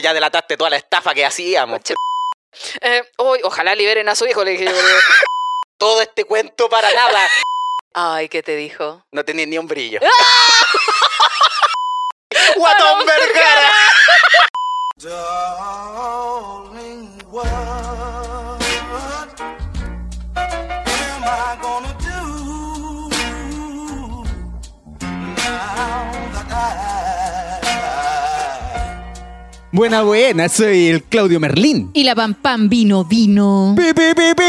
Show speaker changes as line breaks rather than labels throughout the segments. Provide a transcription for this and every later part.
Ya delataste toda la estafa que hacíamos.
Eh, uy, ojalá liberen a su hijo, le dije yo.
Todo este cuento para nada.
Ay, ¿qué te dijo?
No tenía ni un brillo. ¡Guatón Vergara!
Darling,
Buena, buena, soy el Claudio Merlín.
Y la pam pam vino, vino.
Pi, pi, pi, pi.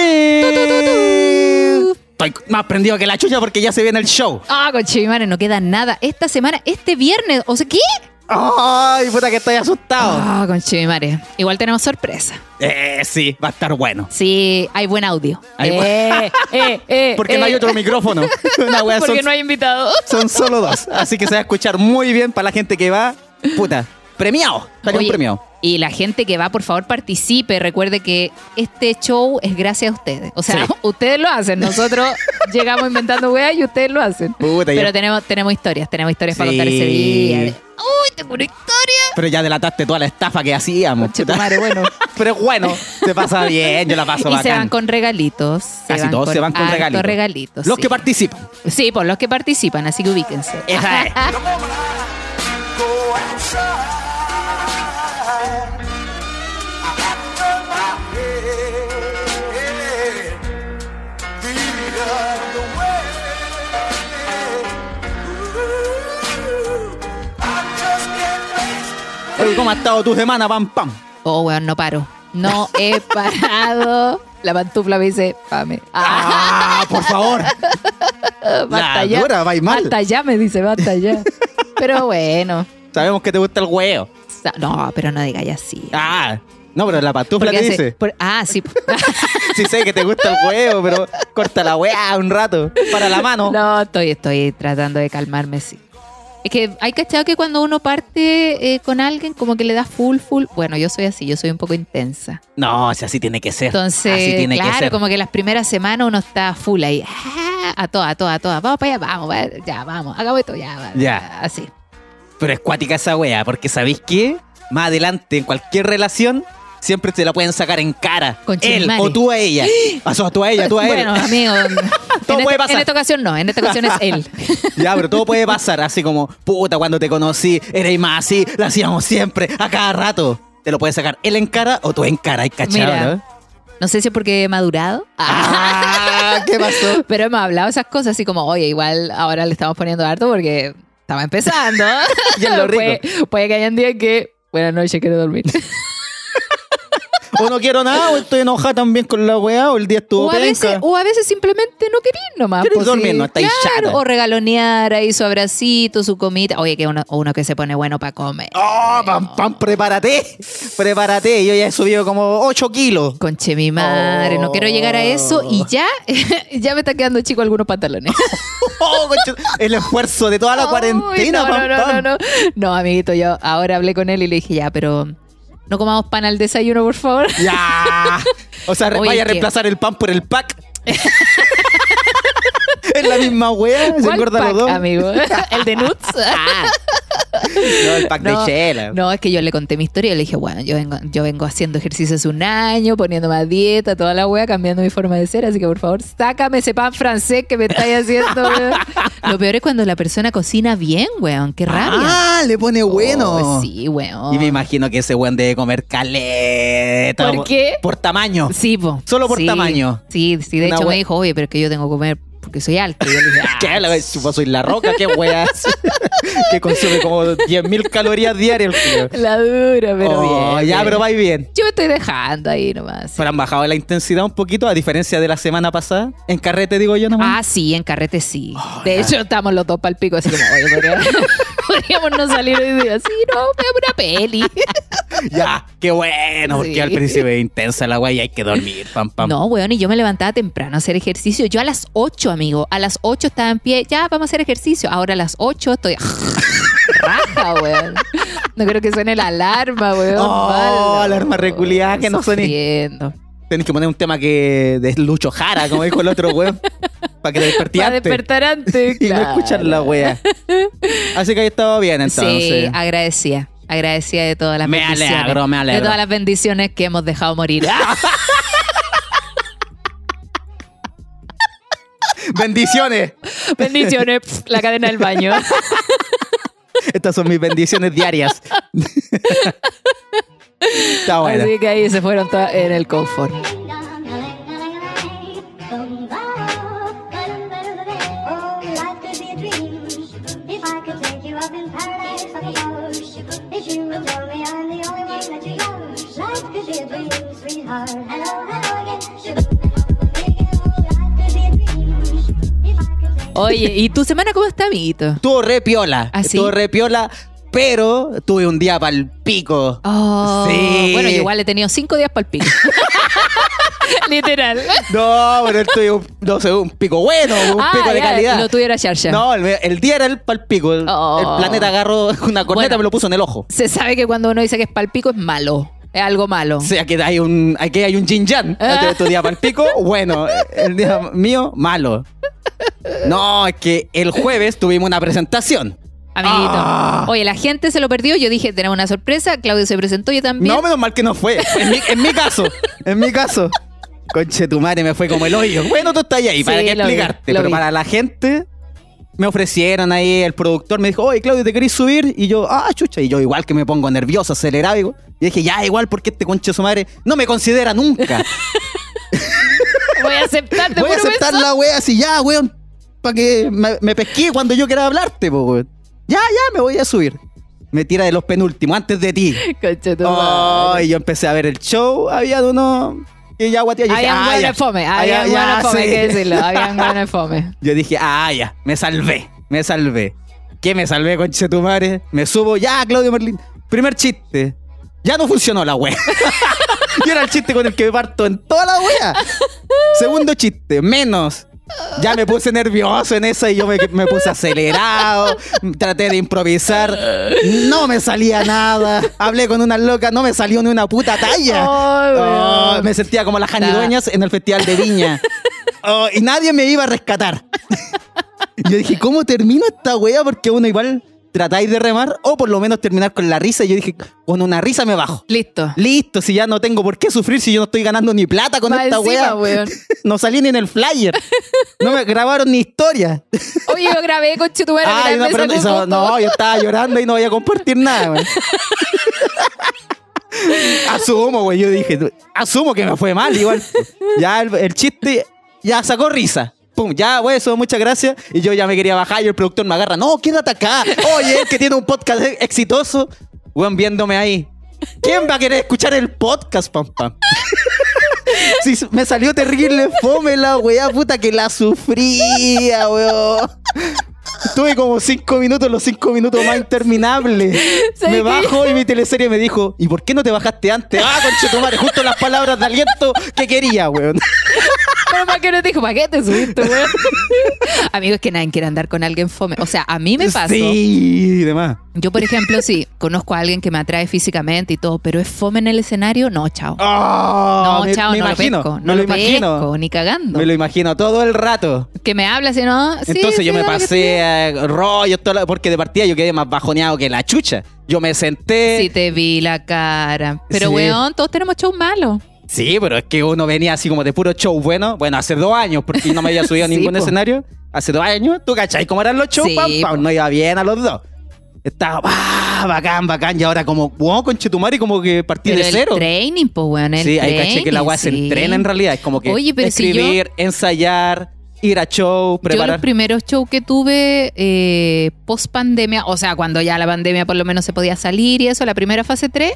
Estoy más prendido que la chucha porque ya se viene el show.
Ah, conche mi madre, no queda nada. Esta semana, este viernes, o sea, ¿qué?
Ay, puta que estoy asustado.
Ah, conche mi madre. Igual tenemos sorpresa.
Eh, sí, va a estar bueno.
Sí, hay buen audio.
Hay
eh, eh, eh,
Porque no
eh.
hay otro micrófono. Una wea
Porque
son,
no hay invitado.
son solo dos. Así que se va a escuchar muy bien para la gente que va. Puta, premiado. Salió un
Oye,
premiado.
Y la gente que va, por favor, participe. Recuerde que este show es gracias a ustedes. O sea,
Sí.
ustedes lo hacen. Nosotros llegamos inventando weas y ustedes lo hacen.
Puta,
Pero tenemos, tenemos historias, tenemos historias para contar ese día. Uy, tengo una historia.
Pero ya delataste toda la estafa que hacíamos.
Conche tu
puta.
madre, bueno.
Pero bueno, se pasa bien, yo la paso
Y se
bacán.
van con regalitos. Se
Casi todos se van con regalitos.
regalitos,
Los
sí.
que participan.
Sí, por los que participan, así que ubíquense.
Esa es. Oye, ¿Cómo ha estado tu semana, pam, pam?
Oh, weón, no paro. No he parado. La pantufla me dice, pame.
¡Ah, por favor!
basta ya.
dura, va mal.
Basta ya, me dice, basta ya. Pero bueno.
Sabemos que te gusta el huevo.
No, pero no digáis así.
Ah, no, pero la pantufla te dice.
por- ah, sí.
Sí sé que te gusta el huevo, pero corta la weá un rato. Para la mano.
No, estoy, estoy tratando de calmarme, sí. Es que hay cachado que cuando uno parte eh, con alguien, como que le da full, full. Bueno, yo soy así, yo soy un poco intensa.
No, o sea, así tiene que ser.
Entonces,
así tiene
claro,
que ser.
como que las primeras semanas uno está full ahí. ah, A toda, a toda, a toda. Vamos para allá, vamos, va, ya, vamos. Hagamos esto, ya,
Ya.
Así.
Pero es cuática esa wea, porque ¿sabéis qué? Más adelante, en cualquier relación, siempre te la pueden sacar en cara.
Concha
Él o tú a ella. O sea, tú a ella, tú a él.
Bueno, amigo.
Todo
en,
puede pasar.
en esta ocasión no, en esta ocasión es él.
Ya, pero todo puede pasar. Así como, puta, cuando te conocí, eres más así, lo hacíamos siempre, a cada rato. Te lo puede sacar él en cara o tú en cara, ¿hay cachado, no?
No sé si es porque he madurado.
Ah, ¿qué pasó?
Pero hemos hablado esas cosas así como, oye, igual ahora le estamos poniendo harto porque estamos empezando.
Y en lo rico.
Puede, puede que hayan días que, buenas noches, quiero dormir.
O no quiero nada, o estoy enojada también con la weá, o el día estuvo
O a, veces,
penca.
o a veces simplemente no querís nomás.
Querés
pues,
dormir, no estáis
Claro,
chata.
O regalonear ahí su abracito, su comida. Oye, que uno, uno que se pone bueno para comer.
Oh, pam, pam, prepárate. Prepárate. Yo ya he subido como 8 kilos.
Conche mi madre, no quiero llegar a eso y ya, ya me está quedando chico algunos pantalones.
Oh, el esfuerzo de toda la
Ay,
cuarentena,
no,
pam,
no, no, no, no. No, amiguito, yo ahora hablé con él y le dije, ya, pero no comamos pan al desayuno, por favor.
Ya. O sea,
Oye,
vaya a reemplazar el pan por el pack. es la misma wea. Se
¿Cuál
engorda los dos.
amigo? ¿El de nuts?
No, el pack
No,
de chela.
No, es que yo le conté mi historia y le dije, bueno, yo vengo, yo vengo haciendo ejercicio hace un año, poniéndome a dieta, toda la wea, cambiando mi forma de ser, así que por favor, sácame ese pan francés que me estáis haciendo, weón. Lo peor es cuando la persona cocina bien, weón, qué rabia.
Ah, le pone bueno.
Oh, sí, weón.
Y me imagino que ese weón debe comer caleta.
¿Por qué?
Por tamaño.
Sí, po.
Solo por
Sí.
tamaño.
Sí, sí, de
Una
hecho me dijo, oye, pero es que yo tengo que comer porque soy alto. Y yo le dije, ah,
¿Qué? La- vos soy la roca, qué weas. que consume como 10.000 calorías diarias tío.
la dura, pero
Oh,
bien.
ya,
bien.
pero va bien.
Yo me estoy dejando ahí nomás.
Pero han bajado la intensidad un poquito, a diferencia de la semana pasada. En carrete, digo yo nomás.
Ah, sí, en carrete sí.
Oh,
de
ya.
hecho, estamos los dos para el pico, así como, oye, podría- podríamos no salir hoy día. Sí, no, veamos una peli.
Ya, qué bueno, porque
Sí.
al principio es intensa la wea y hay que dormir, pam, pam.
No, weón, y yo me levantaba temprano a hacer ejercicio. Yo a las 8, amigo, a las 8 estaba en pie, ya vamos a hacer ejercicio. Ahora a las 8 estoy raja, weón. No creo que suene la alarma, weón.
Oh,
Malo.
alarma reculiada, que no suene. Tenés que poner un tema que de Lucho Jara, como dijo el otro weón. Para que te despertí
Para despertar antes.
Y no escuchar la wea. Así que ahí estaba bien entonces.
Sí, agradecía. Agradecida de todas las
Me
bendiciones.
alegro, me alegro.
De todas las bendiciones que hemos dejado morir.
Bendiciones.
bendiciones. Pf, la cadena del baño.
Estas son mis bendiciones diarias. Está bueno.
Así que ahí se fueron todas en el confort. Oye, ¿y tu semana cómo está, amiguito?
Estuvo re piola.
¿Ah, sí?
Estuvo re piola, pero tuve un día para el pico.
Oh,
Sí.
Bueno, yo igual he tenido cinco días para el pico. Literal.
No, pero tuve un, no sé, un pico bueno, un
Ah,
pico de calidad.
Lo tuviera Sharsha.
No, el, el día era el pal pico. El,
Oh.
el planeta agarró una corneta
Bueno.
y me lo puso en el ojo.
Se sabe que cuando uno dice que es palpico es malo. Es algo malo.
O sea, que hay un, aquí hay un yin yang.
Ah.
Tu día para el pico, bueno. El día mío, malo. No, es que el jueves tuvimos una presentación.
Amiguito.
Ah.
Oye, la gente se lo perdió. Yo dije, tenemos una sorpresa. Claudio se presentó, yo también.
No, menos mal que no fue. En mi, en mi caso, en mi caso. Conche tu madre, me fue como el hoyo. Bueno, tú estás ahí,
Sí,
para qué
vi,
explicarte. Pero
vi.
para la gente, me ofrecieron ahí, el productor me dijo, oye, Claudio, ¿te querés subir? Y yo, ah, chucha. Y yo, igual que me pongo nervioso, acelerado. Y y dije, ya, igual, porque este conche su madre no me considera nunca.
Voy a aceptar de
Voy a aceptar
beso.
la wea así, ya, weón, para que me, me pesqué cuando yo quiera hablarte, po, weón. Ya, ya, me voy a subir. Me tira de los penúltimos, antes de ti.
Concha tu
Oh, y yo empecé a ver el show, había uno que ya dije,
Habían
ah,
buenos
ya.
fome, habían buenos fome, hay
sí.
que decirlo. Habían buenos fome.
Yo dije, ah, ya, me salvé, me salvé. ¿Qué me salvé, conche tu madre? Me subo, ya, Claudio Merlín. Primer chiste. Ya no funcionó la wea. y era el chiste con el que me parto en toda la wea. Segundo chiste, menos. Ya me puse nervioso en esa y yo me, me puse acelerado. Traté de improvisar. No me salía nada. Hablé con una loca, no me salió ni una puta talla. Oh, me sentía como las janidueñas en el Festival de Viña. Oh, y nadie me iba a rescatar. Yo dije, ¿cómo termino esta wea? Porque uno igual tratáis de remar o por lo menos terminar con la risa. Y yo dije, con una risa me bajo.
Listo.
Listo, si ya no tengo por qué sufrir si yo no estoy ganando ni plata con esta
encima,
wea. No salí ni en el flyer. No me grabaron ni historia.
Oye, yo grabé con Chetumare.
Ay, no, pero eso- no, yo estaba llorando y no voy a compartir nada, güey. Asumo, güey. Yo dije, asumo que me fue mal, igual. Ya el, el chiste ya sacó risa. Ya, güey, eso, muchas gracias. Y yo ya me quería bajar y el productor me agarra. No, quédate acá. Oye, que tiene un podcast e- exitoso. Güey, viéndome ahí. ¿Quién va a querer escuchar el podcast, pam, pam? Me salió terrible fome la weá, puta que la sufría, weón. Tuve como cinco minutos, los cinco minutos más interminables.
¿Sabes
Me bajo y mi teleserie me dijo, ¿y por qué no te bajaste antes? Ah, conchetumare, justo las palabras de aliento que quería, weón.
Pero para qué no te dijo, ¿para qué te subiste, weón? Amigo, es que nadie quiere andar con alguien fome. O sea, a mí me pasó.
Sí, y demás.
Yo, por ejemplo, sí, conozco a alguien que me atrae físicamente y todo, pero es fome en el escenario, no, chao.
Ah,
no,
me,
chao,
me
no
imagino,
lo pesco.
me
No
lo
lo
imagino.
ni cagando.
Me lo imagino todo el rato.
Que me habla así, ¿no?
Entonces
sí,
yo me pasé rollos, la- porque de partida yo quedé más bajoneado que la chucha. Yo me senté.
Sí, te vi la cara. Pero,
Sí.
weón, todos tenemos show malo.
Sí, pero es que uno venía así como de puro show bueno. Bueno, hace dos años, porque no me había subido a
Sí,
ningún
po.
escenario. Hace dos años, ¿tú cachai cómo eran los shows?
Sí,
Pam, pam,
po.
no iba bien a los dos. Estaba ah, bacán, bacán. Y ahora como, wow, con Chetumari, como que partí
Pero
de
el
cero.
training, pues, weón. El
Sí, ahí caché que la
training,
weá se
sí.
entrena en realidad. Es como que
Oye, pero si yo-
escribir, ensayar, ir a show,
Yo
preparar.
los primeros shows que tuve eh, post pandemia, o sea, cuando ya la pandemia por lo menos se podía salir y eso, la primera fase 3,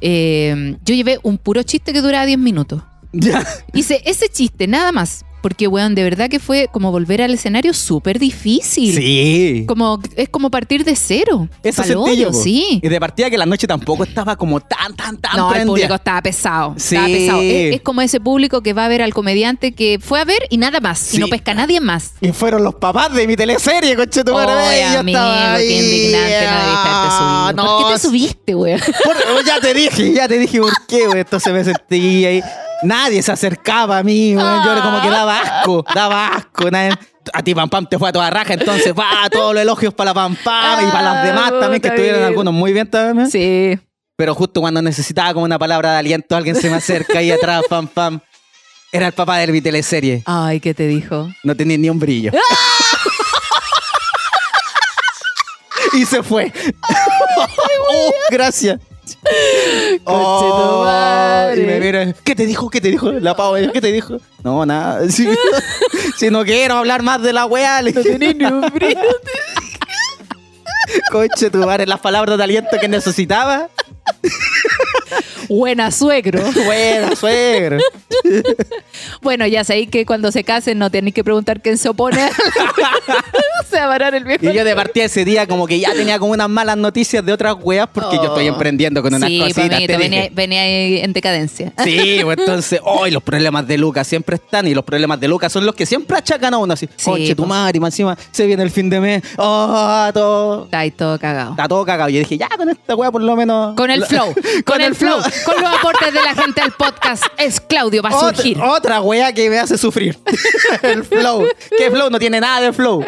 eh, yo llevé un puro chiste que duraba 10 minutos.
Ya.
Hice ese chiste, nada más. Porque, weón, de verdad que fue como volver al escenario súper difícil.
Sí.
Como, es como partir de cero.
Eso po.
sí.
Y de partida que la noche tampoco estaba como tan, tan, tan
No, el público estaba pesado. Estaba
Sí.
pesado. Es, es como ese público que va a ver al comediante que fue a ver y nada más.
Sí.
Y no pesca a nadie más.
Y fueron los papás de mi teleserie, conche tu madre.
Oye,
y yo
amigo,
estaba
qué indignante
Ah, no,
¿Por qué te subiste, weón?
por- ya te dije, ya te dije por qué, güey. Entonces me sentí ahí. Nadie se acercaba a mí, güey. Yo era como que daba asco, daba asco. nadie- a ti Pam Pam te fue a toda raja, entonces va, todos los elogios para la Pam Pam y para las
Ah,
demás también, que estuvieron
bien.
algunos muy bien también.
Sí.
Pero justo cuando necesitaba como una palabra de aliento, alguien se me acerca y atrás, Pam Pam. Era el papá de mi teleserie.
Ay, ¿qué te dijo?
No tenía ni un brillo. y se fue. oh, gracias. Oh, y me ¿qué te dijo? ¿Qué te dijo? La pavo, ¿qué te dijo? No, nada. Si, si no quiero hablar más de la weá, le dije,
ni un brillo.
coche tu madre, las palabras de aliento que necesitaba.
Buena suegro.
Buena, suegro.
Bueno, ya sabéis que cuando se casen no tenéis que preguntar quién se opone. se va a parar el viejo.
Y yo de partida ese día como que ya tenía como unas malas noticias de otras weas porque yo estoy
Oh.
emprendiendo con unas
sí,
cositas. Te
venía,
dije.
venía ahí en decadencia.
Sí, pues entonces, hoy los problemas de Lucas siempre están y los problemas de Lucas son los que siempre achacan a uno así.
Sí,
Conche tu
po.
madre, y encima se viene el fin de mes. Oh, todo.
Está ahí todo cagado.
Está todo cagado. Y yo dije, ya con esta wea por lo menos.
Con el
lo-
flow, con, el flow, con los aportes de la gente al podcast, es Claudio va a surgir.
otra wea que me hace sufrir. el flow. ¿Qué flow? No tiene nada de flow.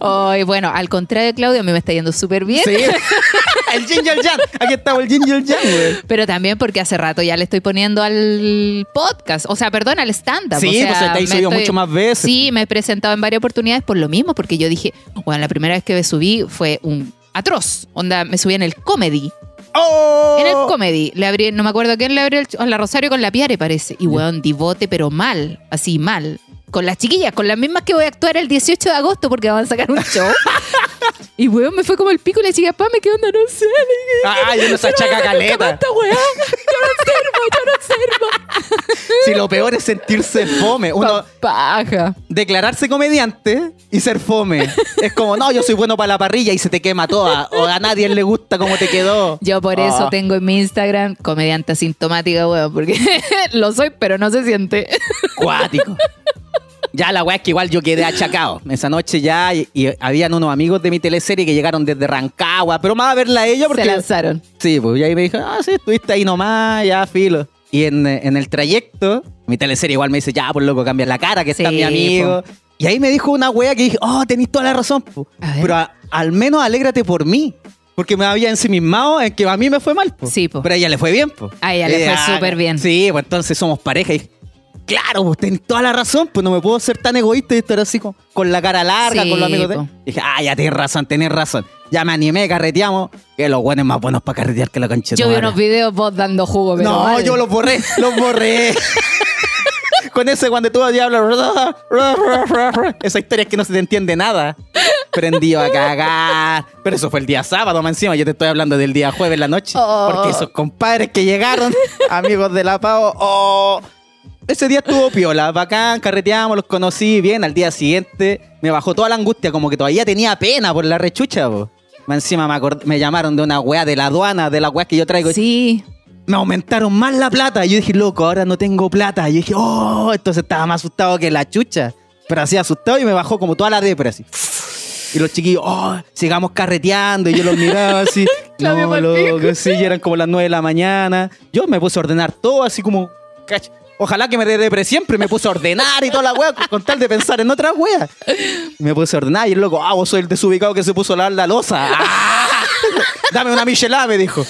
Ay, bueno, al contrario de Claudio, a mí me está yendo súper bien.
Sí. el Ginger Jan. Aquí estaba el Ginger Jan, güey.
Pero también porque hace rato ya le estoy poniendo al podcast, o sea, perdón, al stand-up.
Sí,
o sea,
pues te ha
me
subido mucho más veces.
Sí, me he presentado en varias oportunidades por lo mismo, porque yo dije, bueno, la primera vez que me subí fue un atroz. Onda, me subí en el comedy.
¡Oh!
En el comedy, le abrí, no me acuerdo quién le abrió el, a la Rosario con la Piare, parece. Y weón, divote, pero mal, así mal. Con las chiquillas, con las mismas que voy a actuar el 18 de agosto porque van a sacar un show. y weón, me fue como el pico y la chica, pa, me qué onda, no sé. Le
Ah, yo no se achaca
"Nunca más
caleta.
esta weá. Yo no sirvo, yo no sirvo.
Si lo peor es sentirse fome. Uno,
Paja.
declararse comediante y ser fome. Es como, no, yo soy bueno para la parrilla y se te quema toda. O a nadie le gusta cómo te quedó.
Yo por eso
Ah.
tengo en mi Instagram comediante asintomática, weón, porque lo soy, pero no se siente.
Cuático. Ya la weá es que igual yo quedé achacado. Esa noche ya, y, y habían unos amigos de mi teleserie que llegaron desde Rancagua, pero más a verla a ella porque.
Se lanzaron.
Sí, pues y ahí me dijo, ah, sí, estuviste ahí nomás, ya, filo. Y en, eh, en el trayecto, mi teleserie igual me dice, ya, por loco, cambia la cara, que está mi amigo. Y ahí me dijo una wea que dije, oh, tenés toda la razón, po. Pero a- al menos alégrate por mí. Porque me había ensimismado en que a mí me fue mal, po.
Sí, po.
Pero a ella le fue bien, po.
A ella le
Y,
fue súper bien.
Sí, pues entonces somos pareja. Y claro, pues tenés toda la razón, pues no me puedo ser tan egoísta y estar así con, con la cara larga,
Sí,
con los amigos de... Dije, ah, ya tenés razón, tenés razón. Ya me animé, carreteamos. Que los buenos más buenos para carretear que la concha de
Yo vi unos videos vos dando jugo, pero
No, yo los borré, los borré. Con ese cuando tú diablo. Esa historia es que no se te entiende nada. Prendido a cagar. Pero eso fue el día sábado, más encima. Yo te estoy hablando del día jueves en la noche.
Oh.
Porque esos compadres que llegaron, amigos de la Pau, oh, ese día estuvo piola, bacán, carreteamos, los conocí bien. Al día siguiente me bajó toda la angustia, como que todavía tenía pena por la rechucha, po. Encima me, me llamaron de una weá de la aduana, de la weá que yo traigo
Sí.
me aumentaron más la plata. Y yo dije, loco, ahora no tengo plata. Y yo dije, oh, entonces estaba más asustado que la chucha. Pero así asustado y me bajó como toda la depre así. Y los chiquillos, oh, sigamos carreteando. Y yo los miraba así. No, loco, sí, y eran como las nueve de la mañana. Yo me puse a ordenar todo así como, cach. Ojalá que me dé siempre. Me puse a ordenar y toda la wea con, tal de pensar en otra wea. Me puse a ordenar y el loco, ah, vos soy el desubicado que se puso a lavar la losa. Ah, Dame una michelada, me dijo.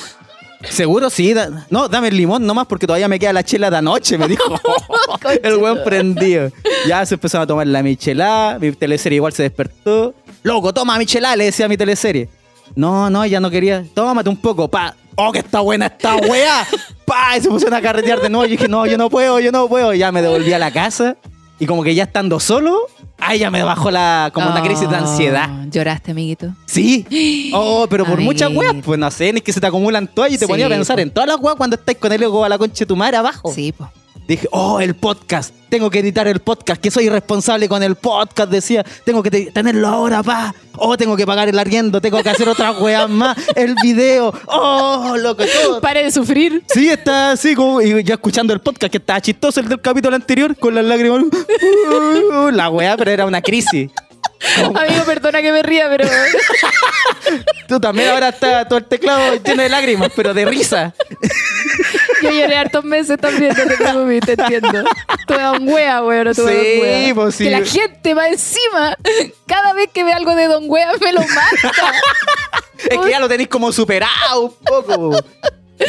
Seguro sí. da- no, dame el limón nomás porque todavía me queda la chela de anoche, me dijo. el buen prendido. Ya se empezó a tomar la michelada. Mi teleserie igual se despertó. Loco, toma michelada, le decía a mi teleserie. No, no, ya no quería. Tómate un poco, pa. Oh, que está buena esta wea. Pa, y se pusieron a carretear de nuevo. Y dije, no, yo no puedo, yo no puedo. Y ya me devolví a la casa. Y como que ya estando solo, ahí ya me bajó la, como una crisis de
Oh,
ansiedad.
Lloraste, amiguito.
Sí. Oh, pero por muchas weas, pues no sé, ni que se te acumulan todas y te
Sí,
ponía a pensar
po.
en todas las weas cuando estáis con el ego a la concha de tu madre abajo.
Sí, pues.
Dije, oh, el podcast. Tengo que editar el podcast, que soy irresponsable con el podcast, decía. Tengo que te- tenerlo ahora, pa. Oh, tengo que pagar el arriendo, tengo que hacer otras weas más. El video. Oh, loco, todo.
Pare de sufrir.
Sí, está así como, y ya escuchando el podcast, que estaba chistoso el del capítulo anterior, con las lágrimas. La wea, pero era una crisis.
Amigo, perdona que me ría, pero.
Tú también ahora está todo el teclado lleno de lágrimas, pero de risa.
Yo lloré hartos meses también, no te preocupes, te entiendo. Tuve Don Wea, weón, no tuve
Sí,
Wea.
pues sí.
Que la gente va encima, cada vez que ve algo de Don Wea me lo mata.
Es que ya lo tenéis como superado un poco.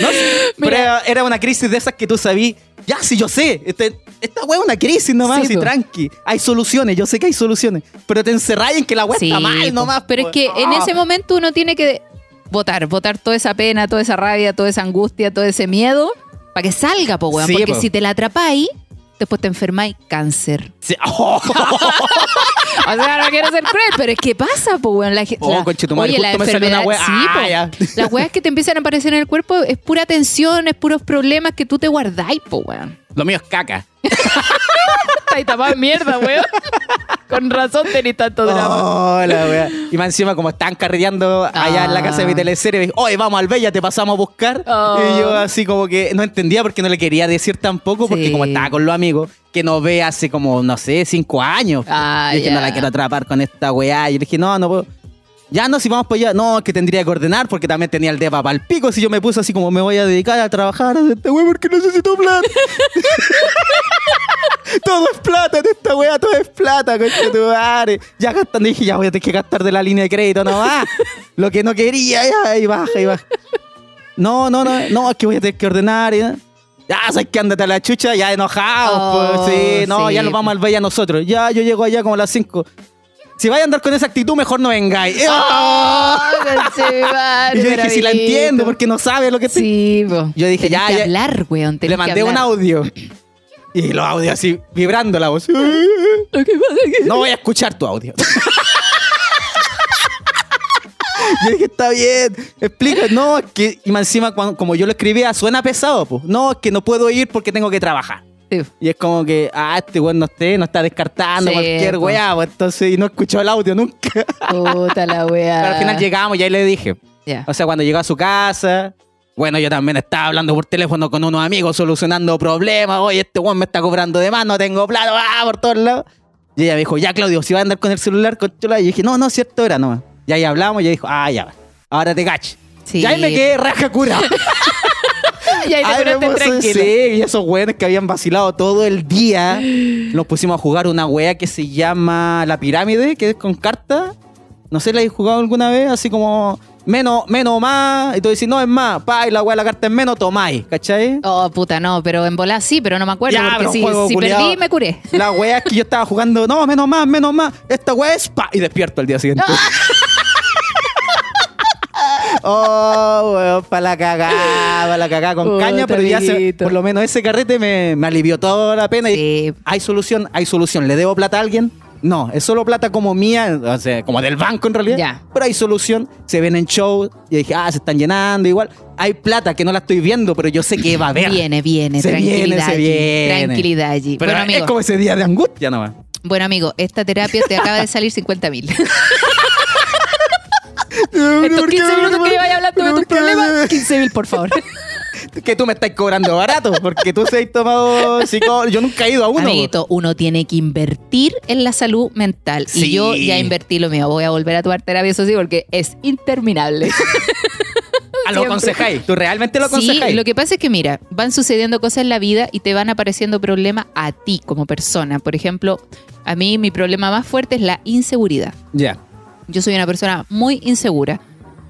No pero era- era una crisis de esas que tú sabí. Ya, sí, yo sé. Este, esta weá es una crisis nomás,
Sí,
sí,
po.
tranqui. Hay soluciones, yo sé que hay soluciones. Pero te encerráis en que la weá
Sí,
está mal nomás.
Pero
po.
es que en
Ah.
ese momento uno tiene que votar, votar toda esa pena, toda esa rabia, toda esa angustia, todo ese miedo, para que salga, po, weón.
Sí,
Porque
po.
si te la atrapáis, después te enfermáis cáncer.
Sí. Oh,
O sea, no quiero ser cruel, pero es que pasa, po, weón. La,
Oh,
la-
conchetumare,
oye, la enfermedad,
una
sí, po.
Ah, ya.
Las weas que te empiezan a aparecer en el cuerpo es pura tensión, es puros problemas que tú te guardáis, po, weón.
Lo mío es caca.
Tapado de mierda, weón. Con razón tenés tanto drama.
Oh, la wea. Y más encima, como están carreteando allá en la casa de mi
Ah.
teleserie, me dijo, oye, vamos al Bella, te pasamos a buscar.
Oh.
Y yo así como que no entendía porque no le quería decir tampoco, porque
Sí.
como estaba con los amigos, que no ve hace como, no sé, cinco años.
Ah,
y dije,
ya.
no la quiero atrapar con esta weá. Y yo le dije, no, no puedo. Ya no, si vamos para allá, no, es que tendría que ordenar porque también tenía el depa para pico. Si yo me puse así como me voy a dedicar a trabajar a esta weá porque necesito plata. todo es plata en esta weá, todo es plata, concha tu madre. Ya gastando, dije, ya voy a tener que gastar de la línea de crédito, no va. Lo que no quería, ya, y baja, y baja. No, no, no, no, es que voy a tener que ordenar. y- Ya, sabes que ándate a la chucha, ya enojados,
Oh,
pues, sí, no,
sí.
ya nos vamos al Bella nosotros. Ya, yo llego allá como a las 5. Si vais a andar con esa actitud, mejor no vengáis.
Oh, conchetumare,
y yo dije, si la entiendo, porque no sabe lo que estoy.
Sí, po.
Yo dije,
Tenés
ya,
que
ya.
hablar, weón.
Le mandé un audio. Y los audios así, vibrando la voz. No voy a escuchar tu audio. Yo dije, está bien, explica. No, es que, y más encima, cuando- como yo lo escribía, suena pesado, pues. No, es que no puedo ir porque tengo que trabajar.
Sí.
Y es como que, ah, este weón no esté, no está descartando
Sí,
cualquier
po.
weá, pues, entonces, y no escuchó el audio nunca.
Puta la weá.
Pero al final llegamos y ahí le dije.
Ya.
O sea, cuando llegó a su casa, bueno, yo también estaba hablando por teléfono con unos amigos, solucionando problemas. Oye, este weón me está cobrando de más, no tengo plata, ah, por todos lados. Y ella me dijo, ya, Claudio, si vas a andar con el celular, controla. Y yo dije, no, no, cierto era, no. Y ahí hablamos y ella dijo, ah, ya, ahora te cacho.
Sí.
Y ahí me quedé raja cura.
Y ahí te tranquilo.
Sí, y esos weones que habían vacilado todo el día, nos pusimos a jugar una wea que se llama La Pirámide, que es con cartas. No sé, ¿la habéis jugado alguna vez? Así como menos, menos más. Y tú dices, no, es más. Pa, y la wea de la carta es menos, tomáis. ¿Cachai?
Oh, puta, no, pero en bola sí, pero no me acuerdo.
Ya,
porque si, perdí, me curé.
La wea es que yo estaba jugando, no, menos más, menos más. Esta wea es pa. Y despierto al día siguiente. Oh, weón, para la cagada, para la cagada con
Puta,
caña, pero ya se-
amiguito.
por lo menos ese carrete me, me alivió toda la pena. Y hay solución, hay solución. ¿Le debo plata a alguien? No, es solo plata como mía, o sea, como del banco en realidad.
Ya.
Pero hay solución, se ven en show. Y dije, ah, se están llenando igual. Hay plata que no la estoy viendo, pero yo sé que va a haber.
Viene, viene,
Se
tranquilidad.
viene, se
allí,
viene.
Tranquilidad allí.
Pero
bueno, amigo,
es como ese día de angustia nomás.
bueno, amigo, esta terapia te acaba de salir 50 mil. Estos 15 minutos que llevas hablando de tus problemas, 15 mil, por favor.
Que tú me estás cobrando barato, porque tú se has tomado psicólogo. Yo nunca he ido a uno.
Amiguito, uno tiene que invertir en la salud mental.
Sí.
Y yo ya invertí lo mío. Voy a volver a tomar terapia, eso sí, porque es interminable.
Ah, lo aconsejáis. Tú realmente lo
Sí,
aconsejáis.
lo que pasa es que, mira, van sucediendo cosas en la vida y te van apareciendo problemas a ti como persona. Por ejemplo, a mí mi problema más fuerte es la inseguridad.
Ya.
Yo soy una persona muy insegura.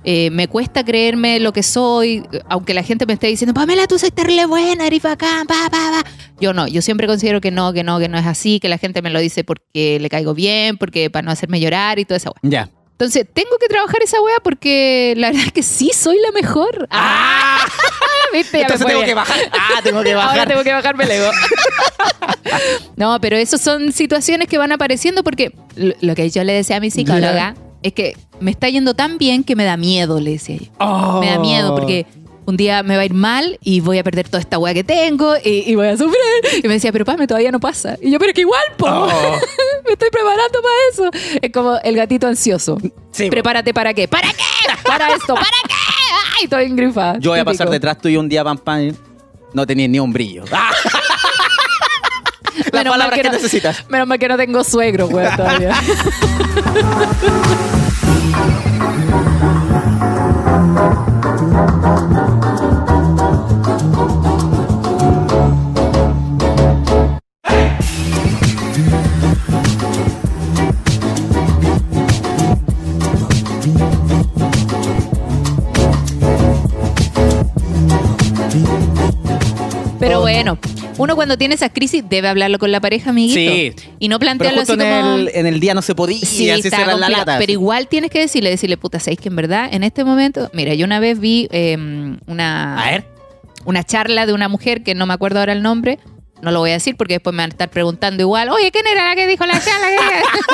Eh, me cuesta creerme lo que soy, aunque la gente me esté diciendo, Pamela, tú soy terrible buena, eres bacán, pa, pa, pa". Yo no, yo siempre considero que no, que no, que no es así, que la gente me lo dice porque le caigo bien, porque para no hacerme llorar y toda esa wea.
Ya.
Entonces, tengo que trabajar esa wea porque la verdad es que sí soy la mejor. Ah, ¿viste?
Entonces tengo que bajar. Ah, tengo que
Ahora
bajar.
tengo que bajarme el ego. no, pero esas son situaciones que van apareciendo porque lo, lo que yo le decía a mi psicóloga es que me está yendo tan bien que me da miedo, le decía yo.
Oh.
Me da miedo porque un día me va a ir mal y voy a perder toda esta weá que tengo y, y voy a sufrir. Y me decía, pero Pame, todavía no pasa. Y yo, pero es que igual, po.
Oh.
me estoy preparando para eso. Es como el gatito ansioso.
Sí,
Prepárate para qué. ¿Para qué? Para esto. ¿Para qué? Ay, estoy engrifada.
Yo voy a pasar detrás tuyo un día, pam, pam. No tenías ni un brillo. la
menos palabra
que, que
no,
necesitas.
Menos mal que no tengo suegro, güey, todavía. Pero bueno, uno cuando tiene esas crisis debe hablarlo con la pareja, amiguito.
Sí.
Y no
Pero
plantearlo
justo
así
en
como...
el, en el día no se podía,
Sí,
así
está
cerrar la lata.
Pero igual tienes que decirle, decirle, puta, ¿sabéis que en verdad en este momento... Mira, yo una vez vi eh, una,
A ver.
una charla de una mujer que no me acuerdo ahora el nombre. No lo voy a decir porque después me van a estar preguntando igual, oye, ¿quién era la que dijo la charla?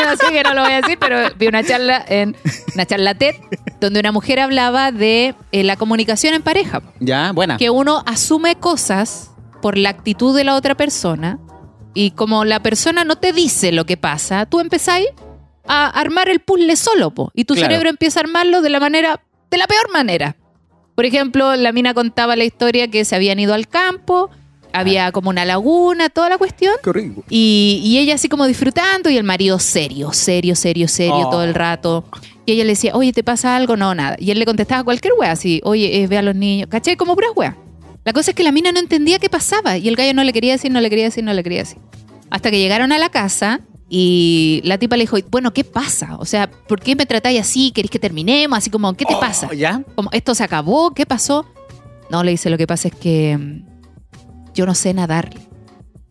Así que no lo voy a decir, pero vi una charla en una charla TED donde una mujer hablaba de eh, la comunicación en pareja.
Ya, buena.
Que uno asume cosas por la actitud de la otra persona y como la persona no te dice lo que pasa, tú empezáis a armar el puzzle solo, po, y tu
Claro.
cerebro empieza a armarlo de la manera, de la peor manera. Por ejemplo, la mina contaba la historia que se habían ido al campo, había como una laguna, toda la cuestión.
Qué rico.
Y, y ella así como disfrutando y el marido serio, serio, serio, serio
Oh.
todo el rato. Y ella le decía, oye, ¿te pasa algo? No, nada. Y él le contestaba cualquier wea así, oye, eh, ve a los niños. ¿Cachai? Como puras wea. La cosa es que la mina no entendía qué pasaba y el gallo no le quería decir, no le quería decir, no le quería decir. Hasta que llegaron a la casa y la tipa le dijo, bueno, ¿qué pasa? O sea, ¿por qué me tratáis así? ¿Queréis que terminemos? Así como, ¿qué te
Oh,
pasa?
¿Ya?
Como, ¿esto se acabó? ¿Qué pasó? No, le dice, lo que pasa es que mm, yo no sé nadar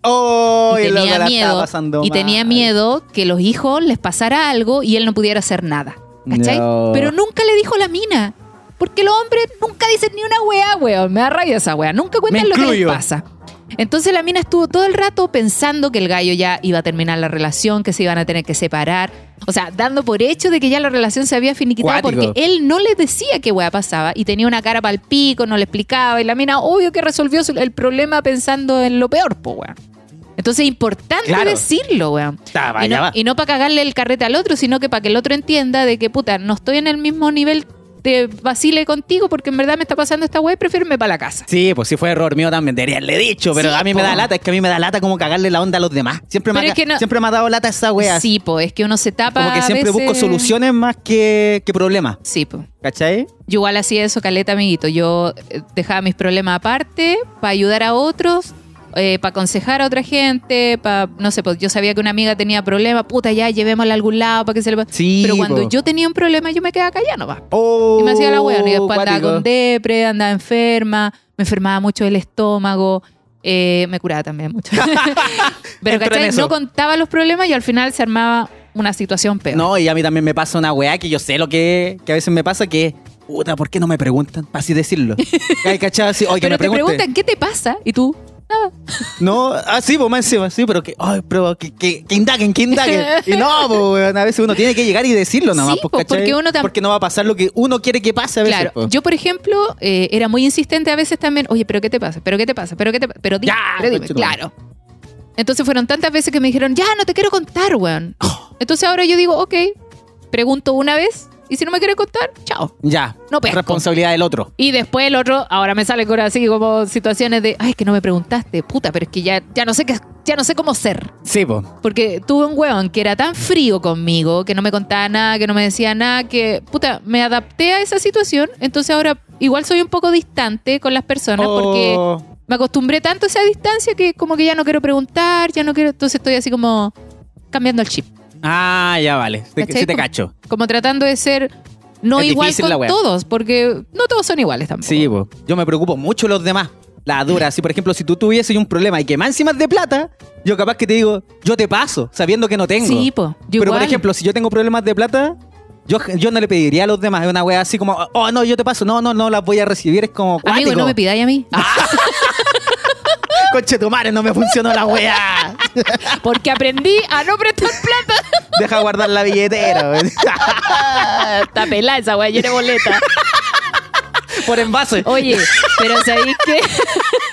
Oh,
y tenía miedo y tenía miedo que los hijos les pasara algo y él no pudiera hacer nada. ¿Cachai?
No.
Pero nunca le dijo la mina. Porque los hombres nunca dicen ni una weá, weón. Me da rabia esa weá. Nunca cuentan lo que les pasa. Entonces la mina estuvo todo el rato pensando que el gallo ya iba a terminar la relación, que se iban a tener que separar. O sea, dando por hecho de que ya la relación se había finiquitado
Cuático.
porque él no le decía qué weá pasaba y tenía una cara pal pico, no le explicaba. Y la mina, obvio que resolvió el problema pensando en lo peor, po, weón. Entonces es importante
Claro.
decirlo, weón. Y no, no para cagarle el carrete al otro, sino que para que el otro entienda de que, puta, no estoy en el mismo nivel de vacile contigo porque en verdad me está pasando esta weá y prefiero irme para la casa.
Sí, pues si fue error mío también, debería haberle dicho, pero
Sí,
a mí me da lata, es que a mí me da lata como cagarle la onda a los demás. Siempre, me ha,
no-
siempre me ha dado lata esa wea.
Sí, pues es que uno se tapa.
como que siempre busco soluciones más que, que problemas.
Sí, pues.
¿Cachai?
Yo igual hacía eso, caleta, amiguito. Yo eh, dejaba mis problemas aparte para ayudar a otros, para aconsejar a otra gente, para, no sé, pues yo sabía que una amiga tenía problemas, puta, ya llevémosla a algún lado para que se le...
Sí,
Pero cuando
po.
yo tenía un problema, yo me quedaba callada nomás.
Oh,
Y me hacía la wea, y después andaba con depre, andaba enferma, me enfermaba mucho el estómago, eh, me curaba también mucho. Pero ¿cachai? no contaba los problemas y al final se armaba una situación peor.
No, y a mí también me pasa una weá que yo sé lo que, que a veces me pasa que, puta, ¿por qué no me preguntan? Para así decirlo. ¿cachai? Así, oye,
Pero
me
te preguntan, ¿qué te pasa? Y tú.
No, ah, sí, pues más encima, sí, pero que, ay, pero que, que, que indaguen, que indaguen. Y no, pues, a veces uno tiene que llegar y decirlo nomás,
Sí,
pues,
porque uno
Porque no va a pasar lo que uno quiere que pase a veces.
Claro,
pues.
yo por ejemplo eh, era muy insistente a veces también, oye, pero ¿qué te pasa? ¿Pero qué te pasa? ¿Pero qué te pasa? Pero dime,
Ya,
pero dime, claro. Entonces fueron tantas veces que me dijeron, ya, no te quiero contar, weón. Entonces ahora yo digo, ok, pregunto una vez y si no me quiere contar, chao.
Ya,
No pesco.
responsabilidad del otro.
Y después el otro, ahora me sale con así como situaciones de, ay, es que no me preguntaste, puta, pero es que ya, ya no sé qué, ya no sé cómo ser.
Sí, pues.
Porque tuve un weón que era tan frío conmigo, que no me contaba nada, que no me decía nada, que, puta, me adapté a esa situación. Entonces ahora igual soy un poco distante con las personas porque
Oh,
me acostumbré tanto a esa distancia que como que ya no quiero preguntar, ya no quiero, entonces estoy así como cambiando el chip.
Ah, ya vale. Te- sí te cacho.
Como tratando de ser no
Es
igual con todos, porque no todos son iguales tampoco.
Sí. Yo me preocupo mucho los demás. La dura. Si, por ejemplo, si tú tuvieses un problema y que más encima es de plata, yo capaz que te digo, yo te paso, sabiendo que no tengo.
Sí, po. Yo
Pero, por ejemplo, si yo tengo problemas de plata, yo, yo no le pediría a los demás. Es una wea así como, oh, no, yo te paso. No, no, no las voy a recibir. Es como,
Amigo,
cuático.
no me pidáis a mí.
Conche tu madre, no me funcionó la wea.
Porque aprendí a no prestar plata.
Deja guardar la billetera.
Está pelada esa weá, llena boleta.
por envase.
Oye, pero ¿sabéis qué?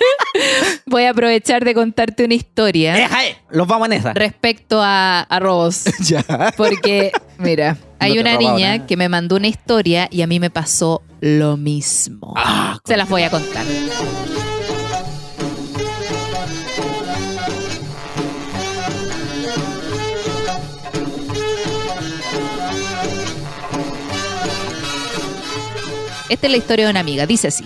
Voy a aprovechar de contarte una historia
Eja, eh, Los vamos en esa.
respecto a, a robos.
Ya.
Porque, mira, hay una niña
nada.
que me mandó una historia y a mí me pasó lo mismo.
Ah,
Se las voy a contar. Esta es la historia de una amiga. Dice así.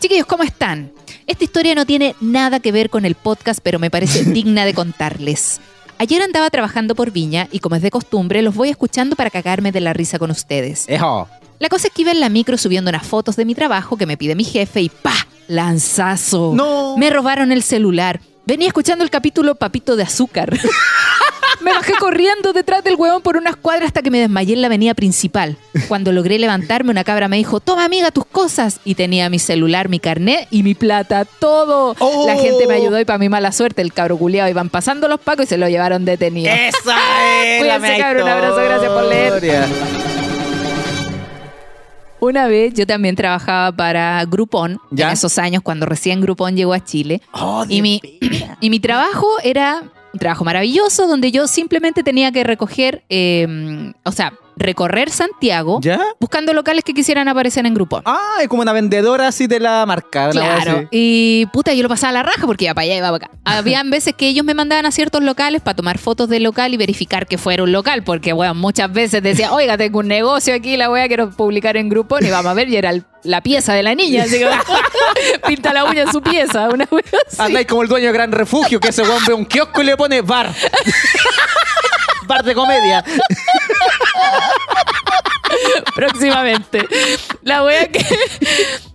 Chiquillos, ¿cómo están? Esta historia no tiene nada que ver con el podcast, pero me parece digna de contarles. Ayer andaba trabajando por Viña y como es de costumbre, los voy escuchando para cagarme de la risa con ustedes.
Ejo.
La cosa es que iba en la micro subiendo unas fotos de mi trabajo que me pide mi jefe y ¡pa! Lanzazo.
No.
Me robaron el celular. Venía escuchando el capítulo Papito de Azúcar. me bajé corriendo detrás del huevón por unas cuadras hasta que me desmayé en la avenida principal. Cuando logré levantarme, una cabra me dijo, toma amiga tus cosas. Y tenía mi celular, mi carnet y mi plata, todo.
Oh.
La gente me ayudó y para mi mala suerte, el cabro culiado iban pasando los pacos y se lo llevaron detenido.
¡Esa es la
Cuídense, cabrón, un abrazo, gracias por leer.
historia.
Una vez yo también trabajaba para Groupon,
¿Ya?
en esos años cuando recién Groupon llegó a Chile.
Oh,
Y mi, y mi trabajo era un trabajo maravilloso donde yo simplemente tenía que recoger, eh, o sea, recorrer Santiago
¿Ya?
buscando locales que quisieran aparecer en Groupon.
Ah, es como una vendedora así de la marca.
Claro. Y puta, yo lo pasaba a la raja porque iba para allá, iba para acá. Habían veces que ellos me mandaban a ciertos locales para tomar fotos del local y verificar que fuera un local, porque, bueno, muchas veces decía, oiga, tengo un negocio aquí, la voy quiero publicar en Groupon y vamos a ver, y era el- la pieza de la niña, así que pinta la uña en su pieza, una.
Andáis como el dueño de Gran Refugio, que ese weón ve un kiosco y le pone bar. Bar de comedia.
próximamente. La wea que.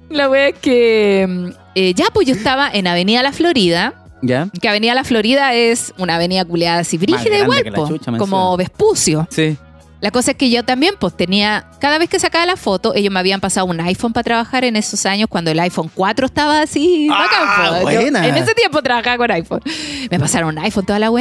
La wea es que. eh, ya, pues yo estaba en Avenida La Florida.
¿Ya?
Que Avenida La Florida es una avenida culiada así brígida igual, po, como Vespucio.
Sí.
La cosa es que yo también, pues tenía, cada vez que sacaba la foto, ellos me habían pasado un iPhone para trabajar en esos años cuando el iPhone 4 estaba así.
Ah,
bacán. Yo
buena.
en ese tiempo trabajaba con iPhone. Me pasaron un iPhone toda la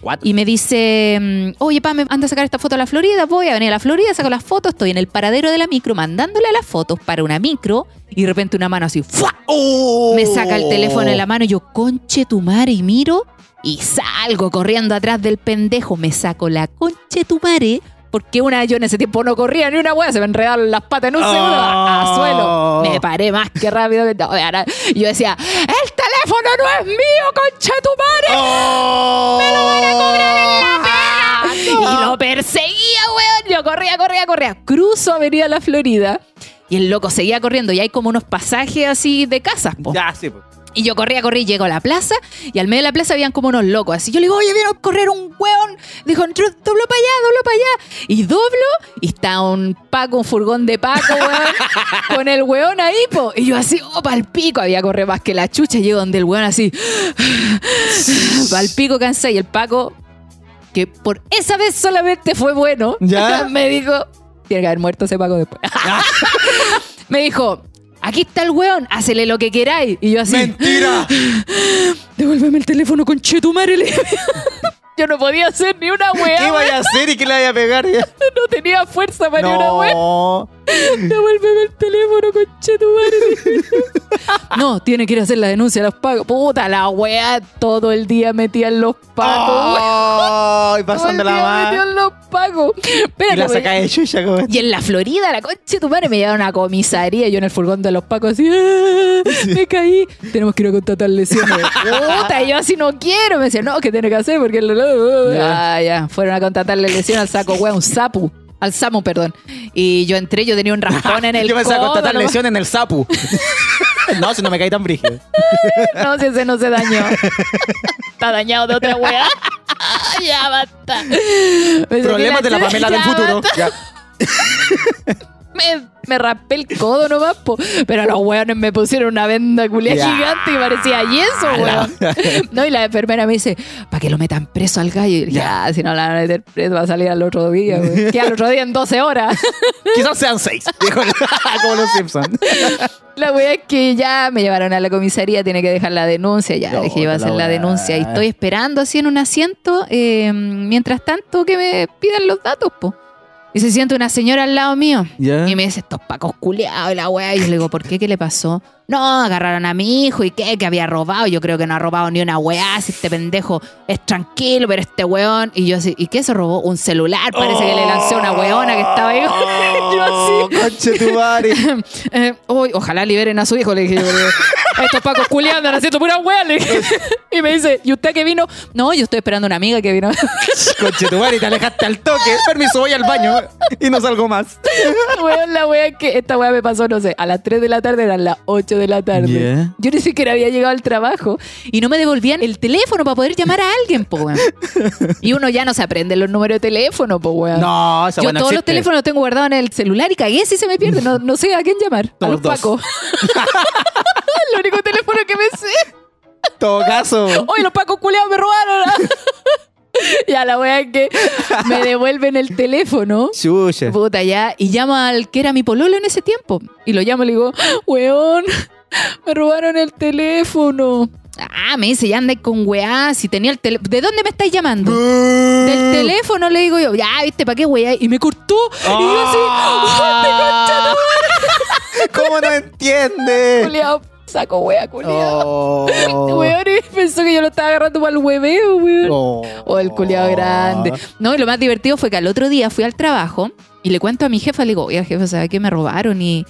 cuatro.
Y me dice, mm, oye, pa, me anda a sacar esta foto a la Florida, voy a venir a la Florida, saco las fotos, estoy en el paradero de la micro mandándole las fotos para una micro y de repente una mano así, ¡fua!
¡Oh!
me saca el teléfono en la mano y yo, conche tu madre, y miro y salgo corriendo atrás del pendejo, me saco la conche tu madre. Porque una, yo en ese tiempo no corría ni una wea, se me enredaron las patas en un
Oh.
segundo a, a suelo. Me paré más que rápido. que ahora yo decía, el teléfono no es mío, conche tu madre.
¡Oh! ¡Me lo van a cobrar
Y lo perseguía, weón. Yo corría, corría, corría. Cruzo Avenida La Florida. Y el loco seguía corriendo. Y hay como unos pasajes así de casas, po.
Ya, sí, pues.
Y yo corría, y llego a la plaza. Y al medio de la plaza habían como unos locos. Así yo le digo, oye, vieron correr un weón. Dijo, "Tru- doblo para allá, doblo para allá. Y doblo. Y está un Paco, un furgón de Paco, weón. con el weón ahí, po. Y yo así, oh, pa'l pico. Había correr más que la chucha. Llego donde el weón así. pa'l pico cansé. Y el Paco, que por esa vez solamente fue bueno,
¿Ya?
me dijo, tiene que haber muerto ese Paco después. me dijo, aquí está el weón, hácele lo que queráis. Y yo así,
¡Mentira!
devuélveme el teléfono con chetumare. yo no podía hacer ni una
¿Qué
weá,
vaya a hacer y qué le vaya a pegar?
no tenía fuerza para ni una weá. Devuélveme el teléfono con chetumare. no, tiene que ir a hacer la denuncia a los pagos. Puta, la weá todo el día metía en los pagos.
¡Ay!
Todo el
Pasándola
día
mal.
metió en los pagos. Espérate,
Y la saca de chucha, como.
Y en la Florida, la concha de tu madre, me llevaron a comisaría. Yo en el furgón de los pacos, así, "Ah, me caí. Tenemos que ir a contratar lesiones. Puta, y yo así no quiero. Me decía, no, ¿qué tiene que hacer? Porque. Ah, ya. Fueron a contratarle lesiones al saco, weón, un sapu. Al Samu, perdón. Y yo entré, yo tenía un raspón en el
Yo me saco
codo,
contratar
no-
lesión en el sapu. no, si no me caí tan brígido.
No, si ese no se dañó. Está dañado de otra weá. ya basta.
Problemas de la Pamela del futuro. Ya.
Me, me raspé el codo nomás, po. pero los weones me pusieron una venda culia gigante que parecía yeso, weón. No, y la enfermera me dice, para que lo metan preso al gallo. Y dije, ya, si no la van a meter preso va a salir al otro día, weón. Que al otro día en 12 horas.
Quizás sean seis. Dijo el- como los Simpsons.
La wea es que ya me llevaron a la comisaría, tiene que dejar la denuncia. Ya
No,
dije, iba a
la
hacer la
wea.
denuncia. Y estoy esperando así en un asiento, eh, mientras tanto que me pidan los datos, po. Y se siente una señora al lado mío. Y me dice, estos pacos culiados y la weá. Y yo le digo, ¿por qué? ¿Qué le pasó? No, agarraron a mi hijo y qué, que había robado. Yo creo que no ha robado ni una weá. Si este pendejo es tranquilo, pero este weón. Y yo así, ¿y qué se robó? Un celular. Parece que le lancé a una weona que estaba ahí. Yo así.
Conche tu madre.
Eh, uy, ojalá liberen a su hijo, le dije. yo, Estos pacos culiados andan haciendo pura weá, le dije. Y me dice, ¿y usted qué vino? No, yo estoy esperando a una amiga que vino.
Conche tu madre te alejaste al toque. Permiso, voy al baño y no salgo más.
Weón, la wea que esta wea me pasó, no sé, a las 3 de la tarde eran las 8 de la tarde.
Yeah.
Yo ni siquiera había llegado al trabajo y no me devolvían el teléfono para poder llamar a alguien, po, weón. Y uno ya no se aprende los números de teléfono, po, weón.
No, esa
Yo todos los teléfonos los tengo guardados en el celular y cagué si se me pierde. No, no sé a quién llamar. A los
dos.
Pacos. el único teléfono que me sé.
todo caso.
Oye, los Pacos culeados me robaron. ya la wea es que me devuelven el teléfono.
Chucha.
Puta, ya. Y llamo al que era mi pololo en ese tiempo. Y lo llamo y le digo, weón, me robaron el teléfono. Ah, me dice, ya andé con weá, si tenía el teléfono. ¿De dónde me estáis llamando? Del teléfono le digo yo, ya, viste, ¿para qué weá? Y me cortó. Y yo así,
Ah. ¿Cómo no entiende?
culiao, saco weá, culiao.
Oh.
Weón, y pensó que yo lo estaba agarrando para el hueveo, weón.
Oh.
O el culiao grande. No, y lo más divertido fue que al otro día fui al trabajo y le cuento a mi jefa, le digo, oiga, jefa, ¿sabe qué me robaron? Y.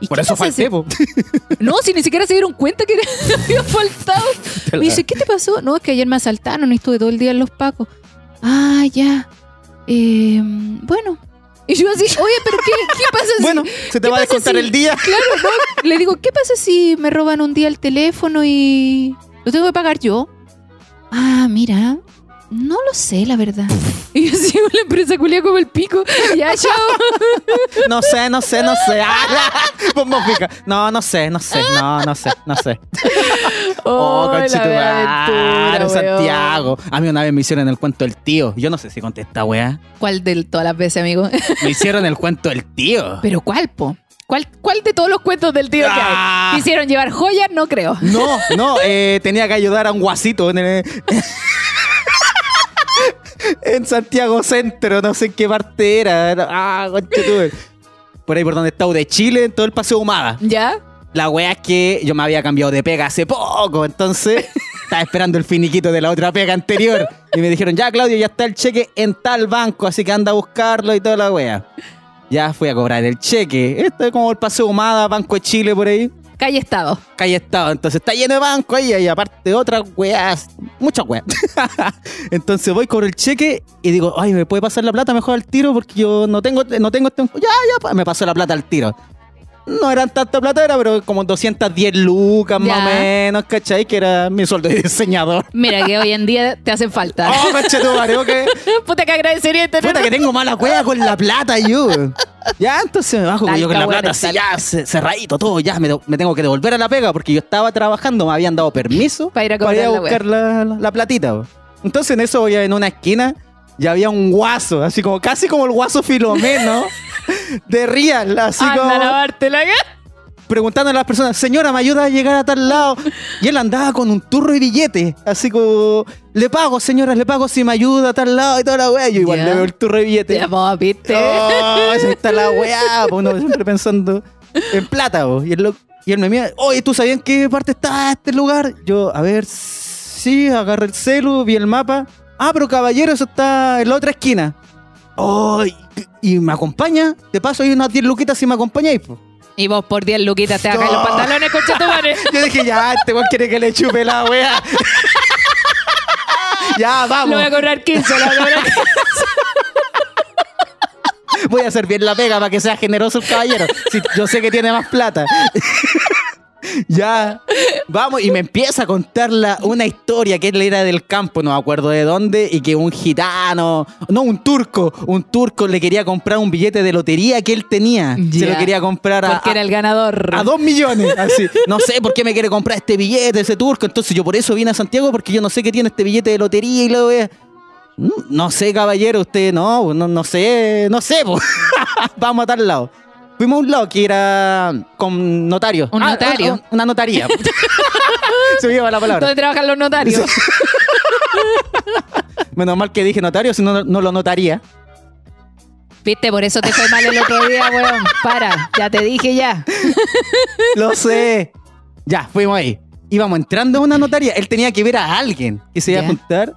¿y
Por eso falté.
No, si ni siquiera se dieron cuenta que había faltado. Me dice, ¿qué te pasó? No, es que ayer me asaltaron y estuve todo el día en los pacos. Ah, ya. Eh, bueno. Y yo así, oye, pero ¿qué, qué pasa si...
Bueno, se te
¿qué
va a descontar
si-
el día.
Claro, no. Le digo, ¿qué pasa si me roban un día el teléfono y lo tengo que pagar yo? Ah, mira, no lo sé, la verdad. Y yo sigo la empresa culia como el pico. Ya, chao.
No sé, no sé, no sé. Ah, pica. No, no sé, no sé. No, no sé, no sé. Oh,
aventura, weón.
Santiago. A mí una vez me hicieron el cuento del tío. Yo no sé si conté esta weá.
¿Cuál de todas las veces, amigo?
Me hicieron el cuento del tío.
¿Pero cuál, po? ¿Cuál, ¿Cuál de todos los cuentos del tío que
Ah.
hay? ¿Quisieron llevar joyas? No creo.
No, no, eh, tenía que ayudar a un guasito en el- en Santiago Centro, no sé en qué parte era. Ah. Por ahí por donde estaba de Chile, en todo el paseo Humada.
¿Ya?
La wea es que yo me había cambiado de pega hace poco, entonces estaba esperando el finiquito de la otra pega anterior. Y me dijeron, ya Claudio, ya está el cheque en tal banco, así que anda a buscarlo y toda la wea. Ya fui a cobrar el cheque. Esto es como el Paseo Humada, Banco de Chile por ahí.
Calle Estado.
Calle Estado. Entonces está lleno de banco ahí y aparte otras weas, muchas weas. Entonces voy, cobro el cheque y digo, ay, ¿me puede pasar la plata mejor al tiro? Porque yo no tengo, no tengo este... Ya, ya, me pasó la plata al tiro. No eran tanta plata, era pero como 210 lucas más o menos, ¿cachai? Que era mi sueldo de diseñador.
Mira que hoy en día te hacen falta.
Oh, conchetumare, ok.
Puta que agradecería tener.
Puta que tengo mala wea con la plata yo. Ya, entonces me bajo yo con la plata así, ya, ce- cerradito todo, ya, me, tengo que devolver a la pega porque yo estaba trabajando, me habían dado permiso
Pa' ir a la
buscar la, la- la platita. Entonces en eso voy a- en una esquina, ya había un guaso, así como, casi como el guaso Filomeno, de Real, así
Anda
como
a lavarte la
preguntando a las personas, señora, ¿me ayuda a llegar a tal lado? Y él andaba con un turro y billete, así como, le pago, señora, le pago si me ayuda a tal lado y toda la wea. Yo igual le veo el turro y billete.
Ya, po, viste.
Oh, está la weá, po, uno siempre pensando en plata, po. Y él, lo- y él me mira, oye, ¿tú sabías en qué parte está este lugar? Yo, a ver, sí, agarré el celu, vi el mapa. Ah, pero caballero, eso está en la otra esquina. Oh, y, y me acompaña, de paso hay unas 10 luquitas si me acompañáis, po.
Y vos por 10 luquitas te bajas
No.
los pantalones, concha tu madre.
Yo dije, ya, este weón quiere que le chupe la weá. ya, vamos.
voy a cobrar 15, le voy a cobrar 15.
Voy a hacer bien la pega para que sea generoso el caballero. Si yo sé que tiene más plata. Ya, vamos, y me empieza a contar la- una historia que él era del campo, no me acuerdo de dónde, y que un gitano, no, un turco, un turco le quería comprar un billete de lotería que él tenía. Se
Ya.
lo quería comprar a,
Porque era el ganador.
a dos millones. Así. No sé por qué me quiere comprar este billete, ese turco. Entonces yo por eso vine a Santiago, porque yo no sé qué tiene este billete de lotería y wea. Mm, No sé, caballero, usted no, no, no sé, no sé, vamos a tal lado. Fuimos a un lado que era con notario.
Un notario.
Una, una notaría. Se me la palabra.
¿Dónde trabajan los notarios?
Menos mal que dije notario, si no, no lo notaría.
Viste, por eso te fue mal el otro día, weón. Para, ya te dije ya.
Lo sé. Ya, fuimos ahí. Íbamos entrando a una notaría. Él tenía que ver a alguien que se iba a juntar.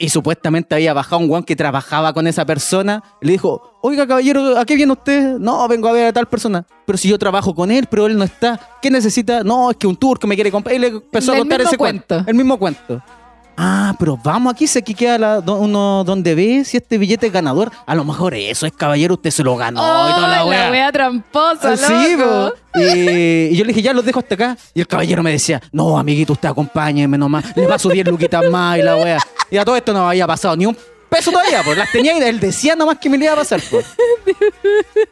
Y supuestamente había bajado un guan que trabajaba con esa persona. Le dijo, oiga, caballero, ¿a qué viene usted? No, vengo a ver a tal persona. Pero si yo trabajo con él, pero él no está. ¿Qué necesita? No, es que un turco me quiere comprar. Y le empezó a contar ese cuento.
cuento.
El mismo cuento. Ah, pero vamos aquí, sé que queda la- uno donde ve si este billete es ganador. A lo mejor eso es caballero, usted se lo ganó y toda la wea.
la wea tramposa,
Ah, Sí,
loco.
po. Y, yo le dije, ya los dejo hasta acá. Y el caballero me decía, no, amiguito, usted acompáñeme nomás. Le paso 10 luquitas más y la wea. Y a todo esto no había pasado ni un pesos todavía, pues las tenía y él decía nomás que me le iba a pasar, pues.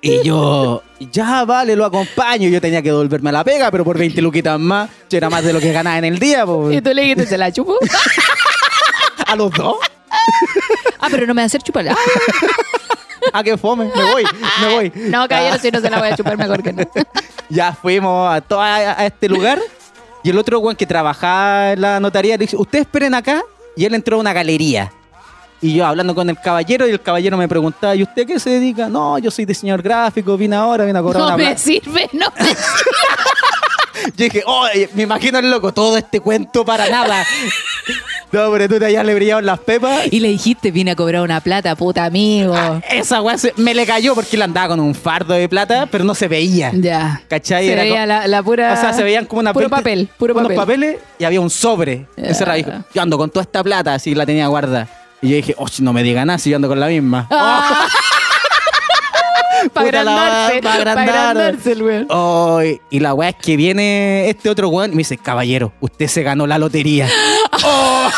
Y yo, ya vale, lo acompaño. Yo tenía que devolverme a la pega, pero por 20 luquitas más, yo era más de lo que ganaba en el día,
Y
pues.
tú le dijiste, ¿se la chupo?
A los dos.
ah, pero no me va a hacer chupar. Ah,
que fome, me voy, me voy.
no, caballero, si no se la voy a chupar, mejor que no.
Ya fuimos a, todo, a este lugar y el otro weón que trabajaba en la notaría le dice, ustedes esperen acá y él entró a una galería. Y yo hablando con el caballero y el caballero me preguntaba, ¿y usted qué se dedica? No, yo soy diseñador gráfico, vine ahora, vine a cobrar
No
una
me
plata".
sirve, no me
Yo dije, oh, me imagino el loco, todo este cuento para nada. no, pero tú ya le brillaban las pepas.
Y le dijiste, vine a cobrar una plata, puta amigo.
Esa weá me le cayó porque él andaba con un fardo de plata, pero no se veía.
Ya.
¿Cachai?
Se
Era
veía la, la pura.
O sea, se veían como una
Puro papel, puro
unos
papel.
papeles y había un sobre. Dijo, yo ando con toda esta plata, así la tenía guarda. Y yo dije, oh, no me diga nada si yo ando con la misma.
Ah. para agrandarse. Para
agrandar.
agrandarse el weón.
Oh, y la weá es que viene este otro weón y me dice, caballero, usted se ganó la lotería. Oh.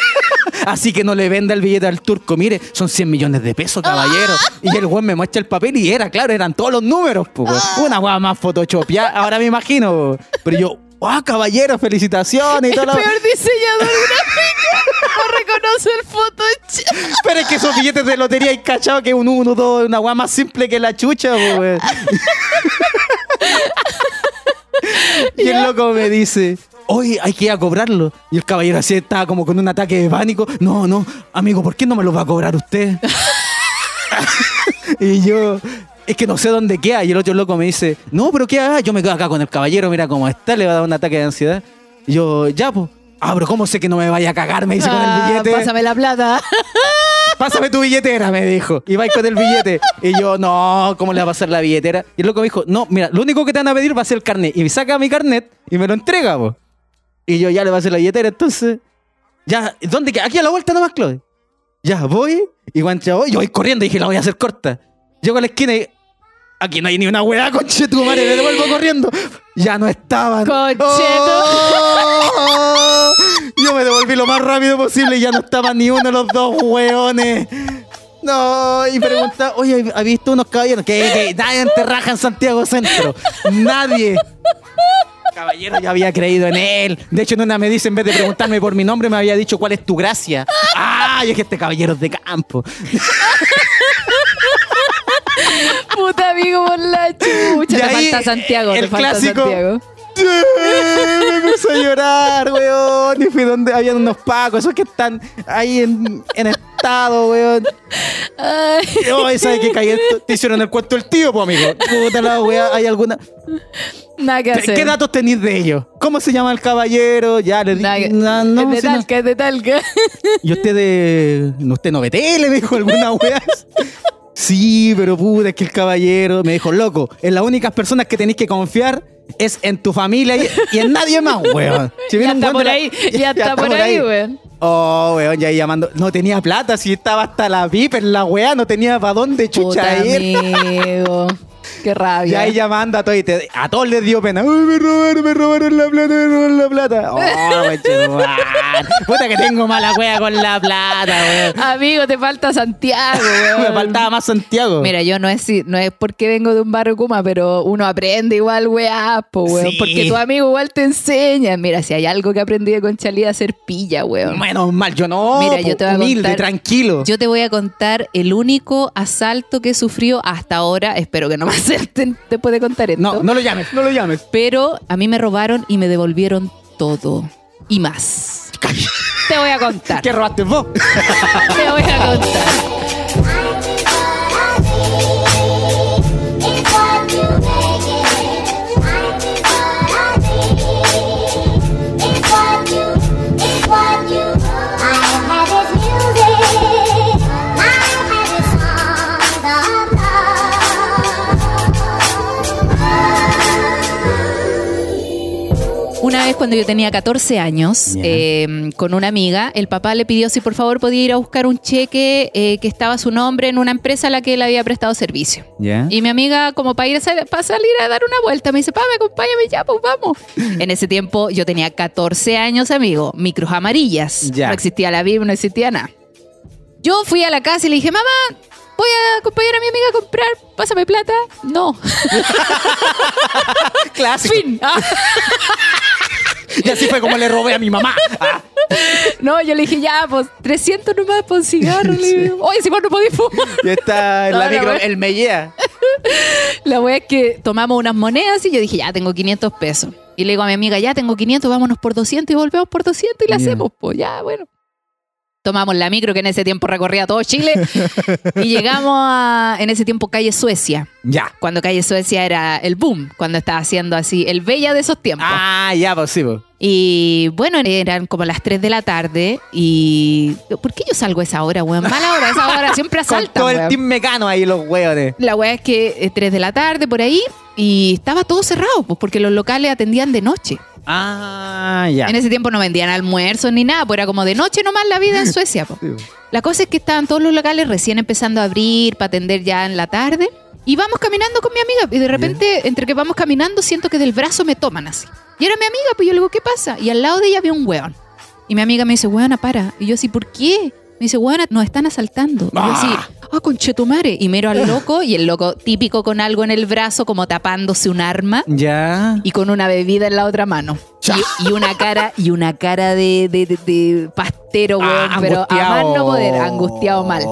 Así que no le venda el billete al turco. Mire, son 100 millones de pesos, caballero. Y el weón me muestra el papel y era, claro, eran todos los números. po, weón. Una weá más photoshopeada, ahora me imagino. Pero yo, ¡ah, caballero! ¡Felicitaciones! Y
El
lo-
peor diseñador gráfico reconoce el Photoshop.
Pero es que esos billetes de lotería hay cachado que un 1, 2, una weá más simple que la chucha, weón. Y el loco me dice, oye, hay que ir a cobrarlo. Y el caballero así estaba como con un ataque de pánico. No, no, amigo, ¿por qué no me lo va a cobrar usted? y yo, es que no sé dónde queda. Y el otro loco me dice, no, pero ¿qué haga? Yo me quedo acá con el caballero, mira cómo está, le va a dar un ataque de ansiedad. Y yo, ya, pues. Ah, pero ¿cómo sé que no me vaya a cagar? Me dice con el
Ah,
billete.
Pásame la plata.
Pásame tu billetera, me dijo. Y va con el billete. Y yo, no, ¿cómo le va a pasar la billetera? Y el loco me dijo, no, mira, lo único que te van a pedir va a ser el carnet. Y me saca mi carnet y me lo entrega, po. Y yo ya le va a hacer la billetera, entonces. Ya, ¿dónde queda? Aquí a la vuelta nomás, Chloe. Ya, voy. Y cuando ya voy, yo voy corriendo y dije, la voy a hacer corta. Llego a la esquina y. Aquí no hay ni una weá, conche tu madre, me devuelvo corriendo. Ya no estaban.
Conchetu.
¡Oh! Yo me devolví lo más rápido posible y ya no estaban ni uno de los dos weones. No, y pregunta, oye, ¿has visto unos caballeros? Que, que nadie te raja en Santiago Centro. Nadie. Caballero, yo había creído en él. De hecho, en una me dice, en vez de preguntarme por mi nombre, me había dicho cuál es tu gracia. Ah, y es que este caballero es de campo.
Puta amigo por la chucha.
Y
Te
ahí,
falta Santiago,
el
te falta
clásico.
Santiago.
me puse a llorar, weón. Y fui donde habían unos pacos, esos que están ahí en, en estado, weón.
Ay,
Ay, ¿sabes qué caí? Te hicieron el cuento del tío, pues, amigo. Puta la weá, ¿hay alguna?
nada que hacer.
¿Qué datos tenéis de ellos? ¿Cómo se llama el caballero? Ya le di.
Nada que-
No, no,
es de. Talca, es de Talca.
¿Y usted de. ¿Usted no ve tele? Dijo alguna weá. Sí, pero puta, es que el caballero me dijo, loco, en las únicas personas que tenéis que confiar es en tu familia y, y en nadie más, weón. Si
Ya está por ahí, ya está por ahí, weón.
Oh, weón, ya ahí llamando. No tenía plata, si estaba hasta la pipa en la weá, no tenía para dónde chucha
Puta
ir.
amigo. Qué
Y
rabia.
ahí llamando a todos y te- a todos les dio pena. Uy, me robaron, me robaron la plata, me robaron la plata. Oh, Puta que tengo mala wea con la plata, weón.
Amigo, te falta Santiago, weón.
Me faltaba más Santiago.
Mira, yo no es, no es porque vengo de un barrio Kuma, pero uno aprende igual, weá, po, weón.
Sí.
Porque tu amigo igual te enseña. Mira, si hay algo que aprendí de Conchalí a hacer pilla, weón.
Menos mal, yo no.
Mira,
po,
yo te voy a
humilde,
contar-
tranquilo.
Yo te voy a contar el único asalto que he sufrido hasta ahora. Espero que no me asalten después de contar esto.
No, no lo llames, no lo llames.
Pero a mí me robaron y me devolvieron todo. Y más. Te voy a contar.
¿Qué robaste vos?
Te voy a contar. Una vez cuando yo tenía 14 años, eh, con una amiga, el papá le pidió si por favor podía ir a buscar un cheque eh, que estaba a su nombre en una empresa a la que él había prestado servicio. Y mi amiga, como para ir a, para salir a dar una vuelta, me dice, pa, me acompáñame ya, pues vamos. en ese tiempo yo tenía 14 años, amigo, micros amarillas.
Ya.
No existía la BIM, no existía nada. Yo fui a la casa y le dije, mamá, voy a acompañar a mi amiga a comprar, pásame plata. No.
Clásico.
fin.
Y así fue como le robé a mi mamá. Ah,
No, yo le dije, ya, pues 300 nomás por un cigarro. Le digo, Oye, si vos no podés fumar.
y está en
No,
la micro,
wea.
el mellea.
La wea es que tomamos unas monedas y yo dije, ya, tengo 500 pesos. Y le digo a mi amiga, ya, tengo 500, vámonos por 200 y volvemos por 200 y la hacemos, pues ya, bueno. Tomamos la micro que en ese tiempo recorría todo Chile y llegamos a, en ese tiempo, calle Suecia.
Ya.
Cuando calle Suecia era el boom, cuando estaba haciendo así, el bella de esos tiempos.
Ah, ya, pues sí, pues.
Y bueno, eran como las 3 de la tarde y... ¿Por qué yo salgo a esa hora, weón? Mala hora, esa hora siempre
Con
asaltan,
todo el
weón.
team mecano ahí, los hueones.
La weá es que eh, 3 de la tarde por ahí y estaba todo cerrado, pues porque los locales atendían de noche.
Ah, ya.
En ese tiempo no vendían almuerzos ni nada, pues era como de noche nomás la vida en Suecia. po.
Sí, pues.
La cosa es que estaban todos los locales recién empezando a abrir para atender ya en la tarde. Y vamos caminando con mi amiga. Y de repente, entre que vamos caminando, siento que del brazo me toman así. Y era mi amiga, pues yo le digo, ¿qué pasa? Y al lado de ella había un weón. Y mi amiga me dice, weona, para. Y yo así, ¿por qué? Me dice, weona, nos están asaltando. Y yo así, ah, conchetumare. Y miro al loco, y el loco típico con algo en el brazo, como tapándose un arma
Ya.
y con una bebida en la otra mano. Y, y una cara, y una cara de, de, de- de pastero, weón,
Ah,
pero a más no poder, angustiado mal.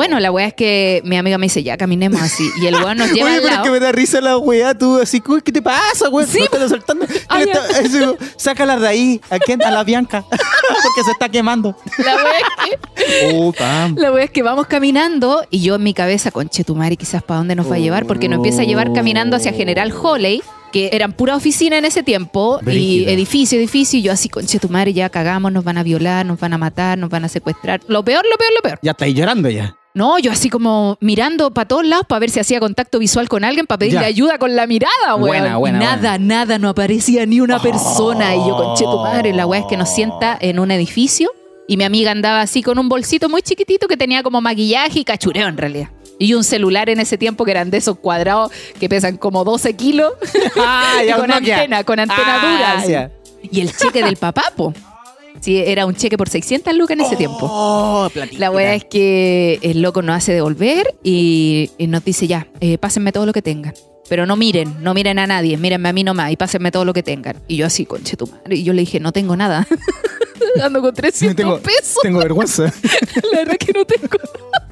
Bueno, la weá es que mi amiga me dice, ya caminemos así. Y el weón nos lleva
Oye,
al
pero es que me da risa la weá, tú así, "Uy, ¿qué te pasa, weón?
Sí,
¿No Sácala de ahí, ¿a quién? A la Bianca, porque se está quemando.
La weá es que, la weá es que vamos caminando y yo en mi cabeza, conchetumare, quizás para dónde nos va a llevar, porque nos empieza a llevar caminando hacia General Holley, que eran pura oficina en ese tiempo, y edificio, edificio, y yo así, conchetumare, ya cagamos, nos van a violar, nos van a matar, nos van a secuestrar. Lo peor, lo peor, lo peor.
Ya estáis llorando ya.
No, yo así como mirando para todos lados para ver si hacía contacto visual con alguien, para pedirle
Ya.
ayuda con la mirada, weón.
Buena, buena,
Y nada,
buena.
nada, no aparecía ni una persona. Y yo, conche tu madre, la weá es que nos sienta en un edificio y mi amiga andaba así con un bolsito muy chiquitito que tenía como maquillaje y cachureo en realidad. Y un celular en ese tiempo que eran de esos cuadrados que pesan como 12 kilos.
Ah,
y
ya,
con antena, con antena
Ah,
dura. Y el cheque del papá, po. Sí, era un cheque por 600 lucas en ese tiempo.
Oh, platita.
La wea es que el loco nos hace devolver y, y nos dice ya, eh, pásenme todo lo que tengan. Pero no miren, no miren a nadie, mírenme a mí nomás y pásenme todo lo que tengan. Y yo así, conche tu madre. Y yo le dije, no tengo nada. Ando con 300
tengo,
pesos.
tengo vergüenza.
La verdad que no tengo nada.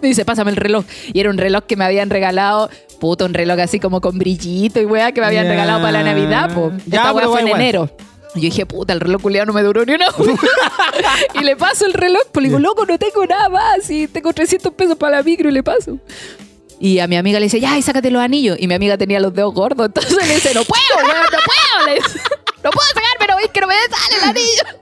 Me dice, pásame el reloj. Y era un reloj que me habían regalado, puto, un reloj así como con brillito y weá que me habían regalado para la Navidad, po.
Ya,
Esta weá fue en
igual.
enero. Y yo dije, puta, el reloj culiado no me duró ni una hora. y le paso el reloj, pues le digo, loco, no tengo nada más. Y tengo 300 pesos para la micro y le paso. Y a mi amiga le dice, ya, y sácate los anillos. Y mi amiga tenía los dedos gordos. Entonces le dice, no puedo, weón, no puedo. Le dice, no puedo sacar, pero veis que no me sale el anillo.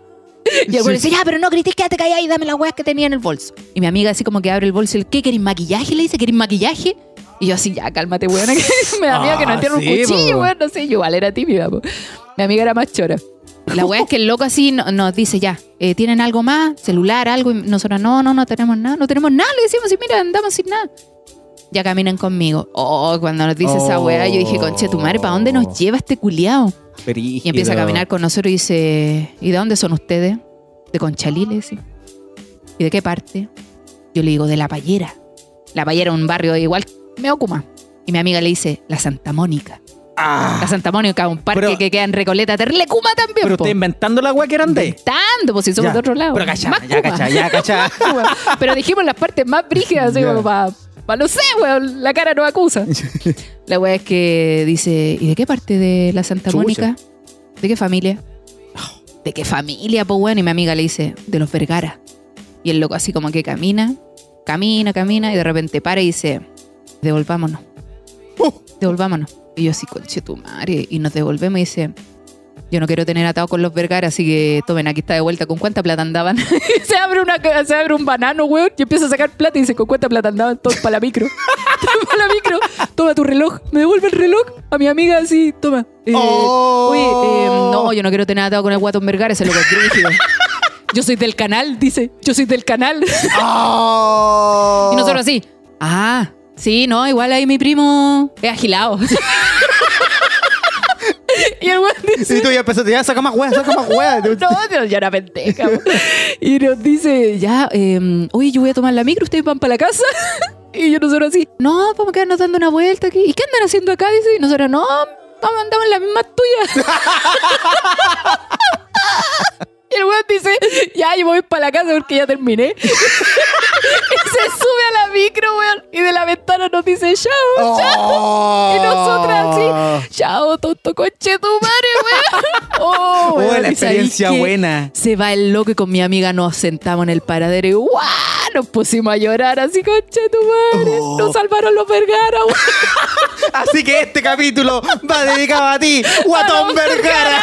Y el güey le dice, ya, pero no grites, quédate callada y dame las weas que tenía en el bolso. Y mi amiga así como que abre el bolso y le ¿qué querés maquillaje? Le dice, ¿querés maquillaje? Y yo así, ya, cálmate, weón. me da miedo que no
Ah,
entierre un
sí,
cuchillo,
po.
weón. No sé, yo igual era tímida, po. Mi amiga era más chora. La wea es que el loco así no- nos dice, ya, eh, ¿tienen algo más? ¿Celular, algo? Y nosotros, no, no, no tenemos nada, no tenemos nada. Le decimos, y mira, andamos sin nada. Ya caminan conmigo. Oh, cuando nos dice esa wea, yo dije, conche, tu madre, ¿para dónde nos lleva este culiao? Y empieza a caminar con nosotros y dice, ¿y de dónde son ustedes? De Conchalí. ¿Y de qué parte? Yo le digo, de La Payera. La Payera es un barrio igual, me ocuma. Y mi amiga le dice, la Santa Mónica.
Ah,
La Santa Mónica, un parque
Pero-
que queda en Recoleta, Terlecuma también,
pero
po.
está inventando la weá que eran de.
Inventando, pues si somos
Ya.
de otro lado.
Pero cachá, ya cachá, ya cachá.
Pero dijimos las partes más brígidas, así como para... Pa no sé, weón, la cara no acusa. La wea es que dice, ¿y de qué parte de la Santa
Chucha.
Mónica? ¿De qué familia? ¿De qué familia, pues bueno? Y mi amiga le dice, de los Vergara. Y el loco así como que camina, camina, camina, y de repente para y dice, devolvámonos,
Uh,
devolvámonos. Y yo así, conche tu madre. Y nos devolvemos y dice, yo no quiero tener atado con los Vergara, así que tomen, aquí está de vuelta. ¿Con cuánta plata andaban? se, abre una, se abre un banano, weón, y empieza a sacar plata y dice, ¿con cuánta plata andaban? Todos para la micro. Todos para la micro. Toma tu reloj. Me devuelve el reloj a mi amiga así, toma. Eh,
Oh.
Oye, eh, no, yo no quiero tener atado con el guatón Vergara, ese loco es. Yo soy del canal, dice. Yo soy del canal.
oh.
Y nosotros así, ah, sí, no, igual ahí mi primo es agilado. Y el weón dice,
Y tú ya empezaste, ya saca más weá, saca más weá.
no, Dios, yo era pendeja. Y nos dice, ya, eh, oye, yo voy a tomar la micro, ustedes van para la casa. Y yo nosotros así, no, vamos a quedarnos dando una vuelta aquí. ¿Y qué andan haciendo acá? Dice, y nosotros, no, vamos, andamos en la misma tuya. Y el weón dice, ya, yo voy para la casa porque ya terminé. Y se sube a la micro, weón. Y de la ventana nos dice, chao, chao. Y nosotras así, chao, tonto coche tu madre, weón. Oh,
Oh, la
¿y sabéis
experiencia buena.
Se va el loco y con mi amiga nos sentamos en el paradero y ¡guau! Nos pusimos a llorar así, conche tu madre.
Oh.
Nos salvaron los Vergara, weón.
Así que este capítulo va dedicado a ti, Guatón Vergara.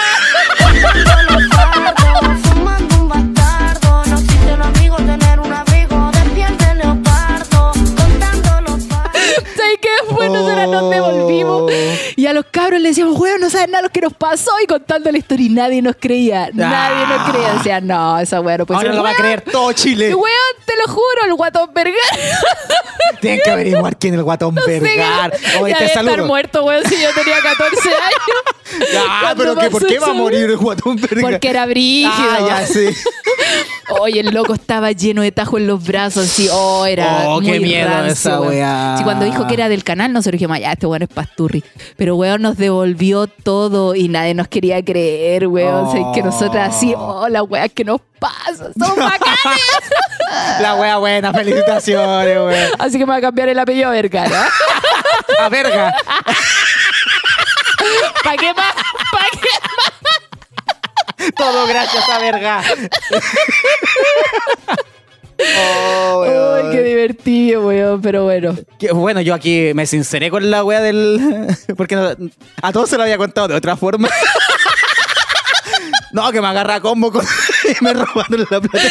Después nosotras nos devolvimos y a los cabros les decíamos, weón, no saben nada lo que nos pasó y contando la historia y nadie nos creía. Nadie nos creía. Decían, no, esa weón no puede
Ahora
ser.
lo va a creer todo Chile.
Weón, te lo juro, el guatón Vergara.
Tienen que averiguar quién es el Guatón Vergara. Oye, te
debe estar
saludo.
muerto, weón, si yo tenía 14 años.
Ah, pero que, ¿por qué va a morir el Guatón Vergara?
Porque era brígido.
Ah, ya, sí.
Oye, el loco estaba lleno de tajo en los brazos, así, oh, era
Oh,
muy
qué miedo
rancio,
esa
weón.
weá.
Sí, cuando dijo que era del canal, nosotros dijimos, "Ah, ya, este weón es pasturri. Pero weón nos devolvió todo y nadie nos quería creer, weón. O sea, que nosotras así, oh, la weá que nos pasa, somos bacanes.
La wea buena, felicitaciones, wea.
así que me va a cambiar el apellido a Vergara.
A verga.
¿Para qué más? ¿Para qué
Todo gracias a verga. Oh, weón.
Ay, qué divertido, weón, pero bueno.
Que, bueno, yo aquí me sinceré con la wea del. Porque no- a todos se lo había contado de otra forma. No, que me agarra a combo con. y me robaron la plata.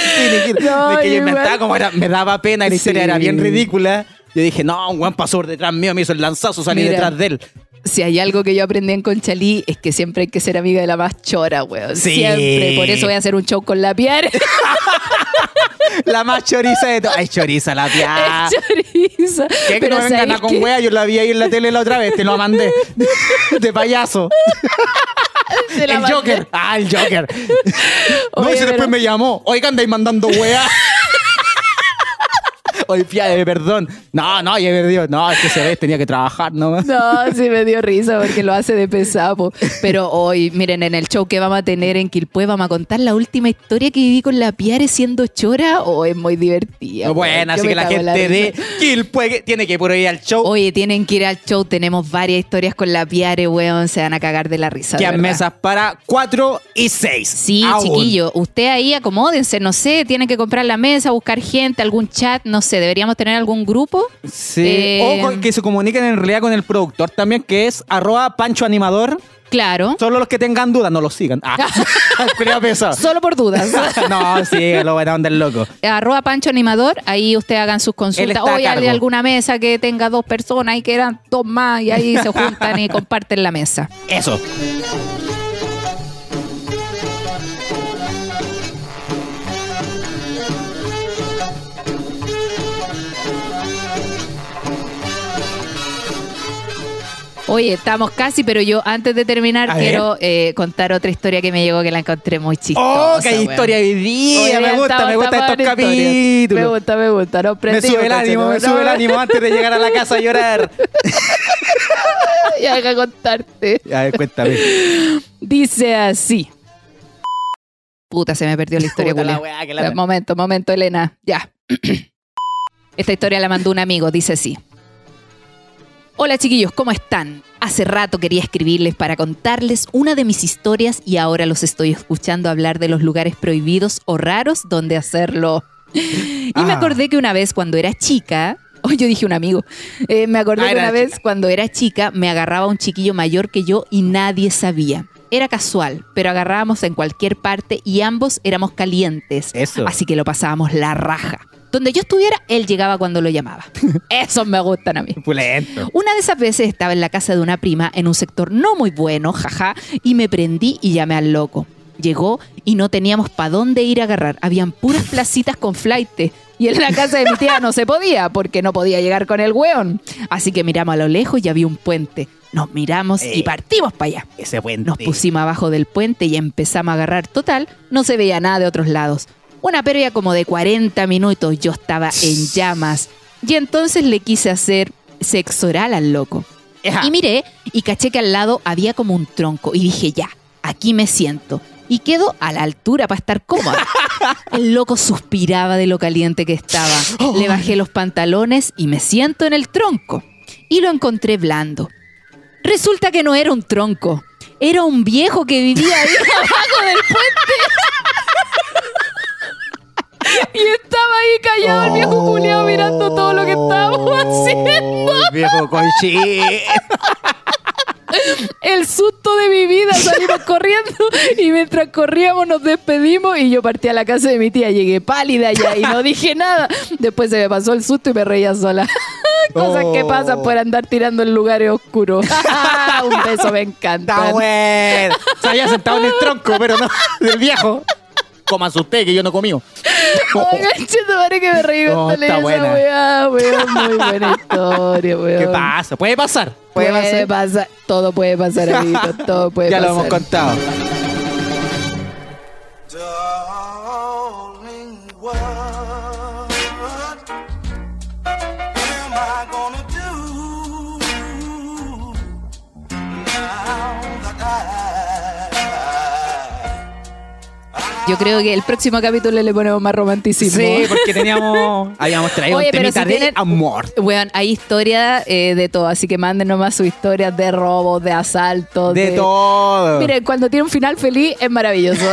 No,
de que yo inventaba como era, me daba pena y la historia
Sí.
era bien ridícula. Yo dije, no, un weón pasó por detrás mío, me hizo el lanzazo, salí
Mira.
detrás de él.
Si hay algo que yo aprendí en Conchalí es que siempre hay que ser amiga de la más chora, weón.
Sí.
Siempre. Por eso voy a hacer un show con la Pierre.
La más choriza de todo. Ay, choriza, la tía.
Choriza.
¿Qué que no vengan
¿sabéis
a con wea? Yo la vi ahí en la tele la otra vez, te lo mandé. De payaso. El. Joker. Ah, el Joker. no, ese
pero-
después me llamó. Oiga, andáis mandando wea. Oye, fíjate, perdón. No, no, ya he perdido. No, es que se ve, tenía que trabajar, ¿no?
No, sí me dio risa porque lo hace de pesapo. Pero hoy, miren, en el show que vamos a tener en Quilpue, vamos a contar la última historia que viví con la Piare siendo chora. Oh, es muy divertida.
Bueno, así que la gente de. Quilpue tiene que ir por ahí al show.
Oye, tienen que ir al show. Tenemos varias historias con la Piare, weón. Se van a cagar de la risa.
que mesas para 4 y 6.
Sí, chiquillo, usted ahí acomódense, no sé, tiene que comprar la mesa, buscar gente, algún chat, no sé, deberíamos tener algún grupo.
Sí.
Eh,
O con- que se comuniquen en realidad con el productor también, que es arroba Pancho Animador.
Claro,
Solo los que tengan dudas no lo sigan. Ah, pesado.
solo por dudas.
no, sí, lo buena onda el loco.
Arroba Pancho Animador, ahí usted hagan sus
Él
consultas.
está a
Hoy hay
cargo.
alguna mesa que tenga dos personas y quedan dos más y ahí se juntan y comparten la mesa.
Eso.
Oye, estamos casi, pero yo antes de terminar
A
quiero eh, contar otra historia que me llegó que la encontré muy chistosa.
Oh, qué
weón.
historia hoy día. Me gusta, me
estamos
estos
en historia.
capítulos.
Me gusta, me gusta. No,
Me sube el ánimo, me sube el ánimo antes de llegar a la casa a llorar.
Ya deja contarte.
A ver, cuéntame.
Dice así. Puta, se me perdió la historia,
Puta la weá, que la-
Momento, momento, Elena. Ya. Esta historia la mandó un amigo, dice así. Hola chiquillos, ¿cómo están? Hace rato quería escribirles para contarles una de mis historias y ahora los estoy escuchando hablar de los lugares prohibidos o raros donde hacerlo. Y me
Ah.
acordé que una vez cuando era chica, oh, yo dije un amigo, Eh, me acordé
Ah,
que una
chica.
vez cuando era chica me agarraba un chiquillo mayor que yo y nadie sabía. Era casual, pero agarrábamos en cualquier parte y ambos éramos calientes.
Eso.
Así que lo pasábamos la raja. Donde yo estuviera, él llegaba cuando lo llamaba. Esos me gustan a mí.
Pulento.
Una de esas veces estaba en la casa de una prima en un sector no muy bueno, jaja, y me prendí y llamé al loco. Llegó y no teníamos para dónde ir a agarrar. Habían puras placitas con flight. Y en la casa de mi tía no se podía, porque no podía llegar con el weón. Así que miramos a lo lejos y había un puente. nos miramos y
Eh.
partimos para allá.
Ese puente.
Nos pusimos abajo del puente y empezamos a agarrar. Total, no se veía nada de otros lados. Una pérdida como de 40 minutos, yo estaba en llamas. Y entonces le quise hacer sexo oral al loco. Y miré y caché que al lado había como un tronco. Y dije, ya, aquí me siento. Y quedo a la altura para estar cómoda. El loco suspiraba de lo caliente que estaba. Le bajé los pantalones y me siento en el tronco. Y lo encontré blando. Resulta que no era un tronco. Era un viejo que vivía ahí abajo del puente. Y estaba ahí callado el viejo culiao mirando todo lo que estábamos haciendo.
Oh, viejo cochín.
El susto de mi vida, salimos corriendo y mientras corríamos nos despedimos y yo partí a la casa de mi tía, llegué pálida ya y no dije nada. Después se me pasó el susto y me reía sola. Cosas que
Oh.
pasan por andar tirando en lugares oscuros. Un beso me encanta.
Se había sentado en el tronco, pero no, del viejo. Comas usted, que yo no comí.
Madre que me reí
Oh,
leí
está buena.
weá. Muy buena historia, weón.
¿Qué pasa? Puede pasar.
Puede,
pasar.
pasar. Todo puede pasar, amiguito. Todo puede
Ya lo
pasar.
hemos contado.
Yo creo que el próximo capítulo le ponemos más romanticismo.
Sí, porque teníamos. Habíamos traído
Oye,
un temita
si
de
tienen-
amor.
Bueno, hay historia eh, de todo, así que manden nomás sus historias de robos, de asaltos.
De todo.
Miren, cuando tiene un final feliz es maravilloso.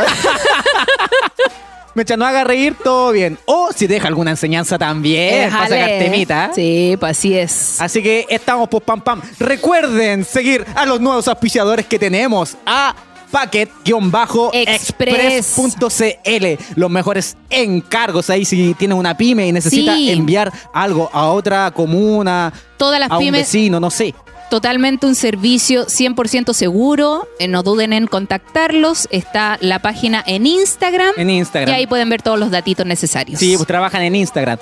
Mientras no haga reír, todo bien. O si deja alguna enseñanza también para
Déjale.
sacar temita.
Sí, pues así es.
Así que estamos pues pam pam. Recuerden seguir a los nuevos auspiciadores que tenemos a packet-express.cl Los mejores encargos ahí si tienes una pyme y necesitas
Sí.
enviar algo a otra comuna,
Todas las
a un
pymes,
vecino, no sé.
totalmente un servicio 100% seguro. Eh, no duden en contactarlos. Está la página en Instagram.
En Instagram.
Y ahí pueden ver todos los datitos necesarios.
Sí, pues trabajan en Instagram.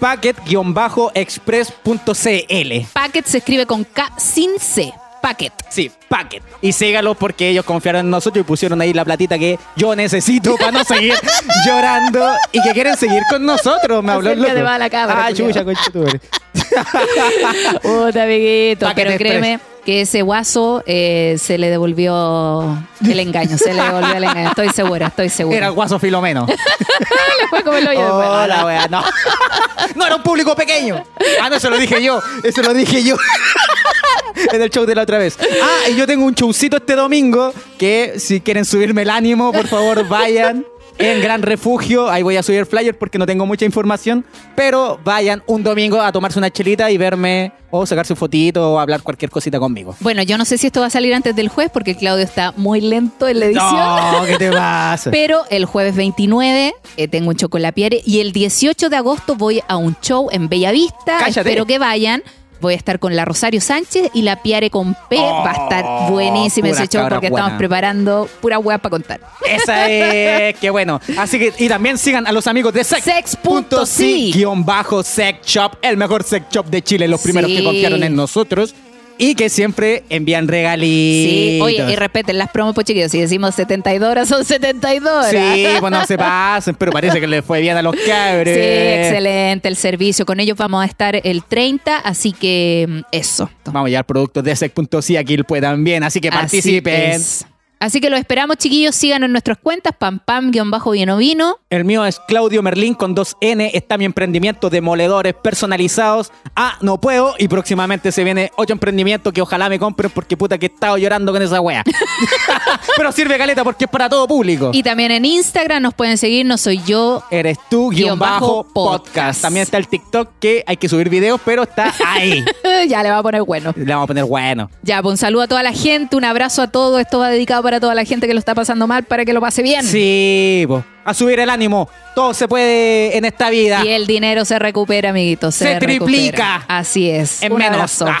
Packet-express.cl
Packet se escribe con K sin C. Packet.
Sí, Packet. Y sígalos porque ellos confiaron en nosotros y pusieron ahí la platita que yo necesito para no seguir llorando y que quieren seguir con nosotros. Me habló el loco.
la cámara,
Ah, chucha, concha tu madre.
Puta, amiguito.
Packet
Pero
Express.
créeme que ese guaso eh, se le devolvió el engaño. Se le devolvió el engaño. Estoy segura, estoy segura.
Era el guaso Filomeno.
Le fue como el hoyo de
Oh, la wea, no. No era un público pequeño. Ah, no, eso lo dije yo. Eso lo dije yo. en el show de la otra vez. Ah, y yo tengo un showcito este domingo que si quieren subirme el ánimo, por favor, vayan. En Gran Refugio, ahí voy a subir flyer porque no tengo mucha información, pero vayan un domingo a tomarse una chelita y verme o sacarse un fotito o hablar cualquier cosita conmigo.
Bueno, yo no sé si esto va a salir antes del jueves porque Claudio está muy lento en la edición.
No, ¿qué te pasa?
Pero el jueves 29 eh, tengo un chocolapiere y el 18 de agosto voy a un show en Bellavista.
Cállate.
Espero que vayan. Voy a estar con la Rosario Sánchez y la Piare con P.
Oh,
Va a estar buenísimo
pura
ese show porque
buena.
estamos preparando pura hueá para contar.
Esa es, qué bueno. Así que, y también sigan a los amigos de sex.
Sex.si.
guion bajo sex shop, el mejor sex shop de Chile, los primeros
Sí.
que confiaron en nosotros y que siempre envían regalitos.
Sí, oye, y respeten las promos, pues chiquillos. Si decimos 72 horas, son 72 horas.
Sí, pues no se pasen, pero parece que les fue bien a los cabres.
Sí, excelente el servicio. Con ellos vamos a estar el 30, así que mm, eso.
Vamos a llevar productos de sex.si aquí bien, así que
Así
participen.
es. Así que los esperamos, chiquillos. Síganos en nuestras cuentas, pam pam, guion bajo, bien vino.
El mío es Claudio Merlín con 2N. Está mi emprendimiento de moledores personalizados. Ah, no puedo. Y próximamente se viene otro emprendimiento que ojalá me compren porque puta que he estado llorando con esa wea. Pero sirve caleta porque es para todo público.
Y también en Instagram nos pueden seguir, no soy yo.
Eres tú,
guion bajo
bajo,
podcast.
podcast. También está el TikTok que hay que subir videos, pero está ahí.
ya le va a poner bueno.
Le vamos a poner bueno.
Ya, pues un saludo a toda la gente, un abrazo a todos. Esto va dedicado para toda la gente que lo está pasando mal, para que lo pase bien.
Sí, po. a subir el ánimo. Todo se puede en esta vida.
Y el dinero se recupera, amiguitos. Se,
Se triplica.
recupera. Así es.
En
Un
menos. Ah.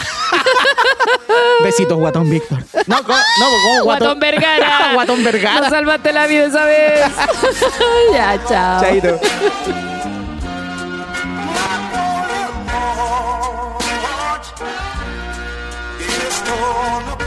Besitos, Guatón Víctor. No, no, como
Guatón Vergara.
Guatón Vergara.
Nos salvaste la vida esa vez. ya, chao.
Chaito.
Gonna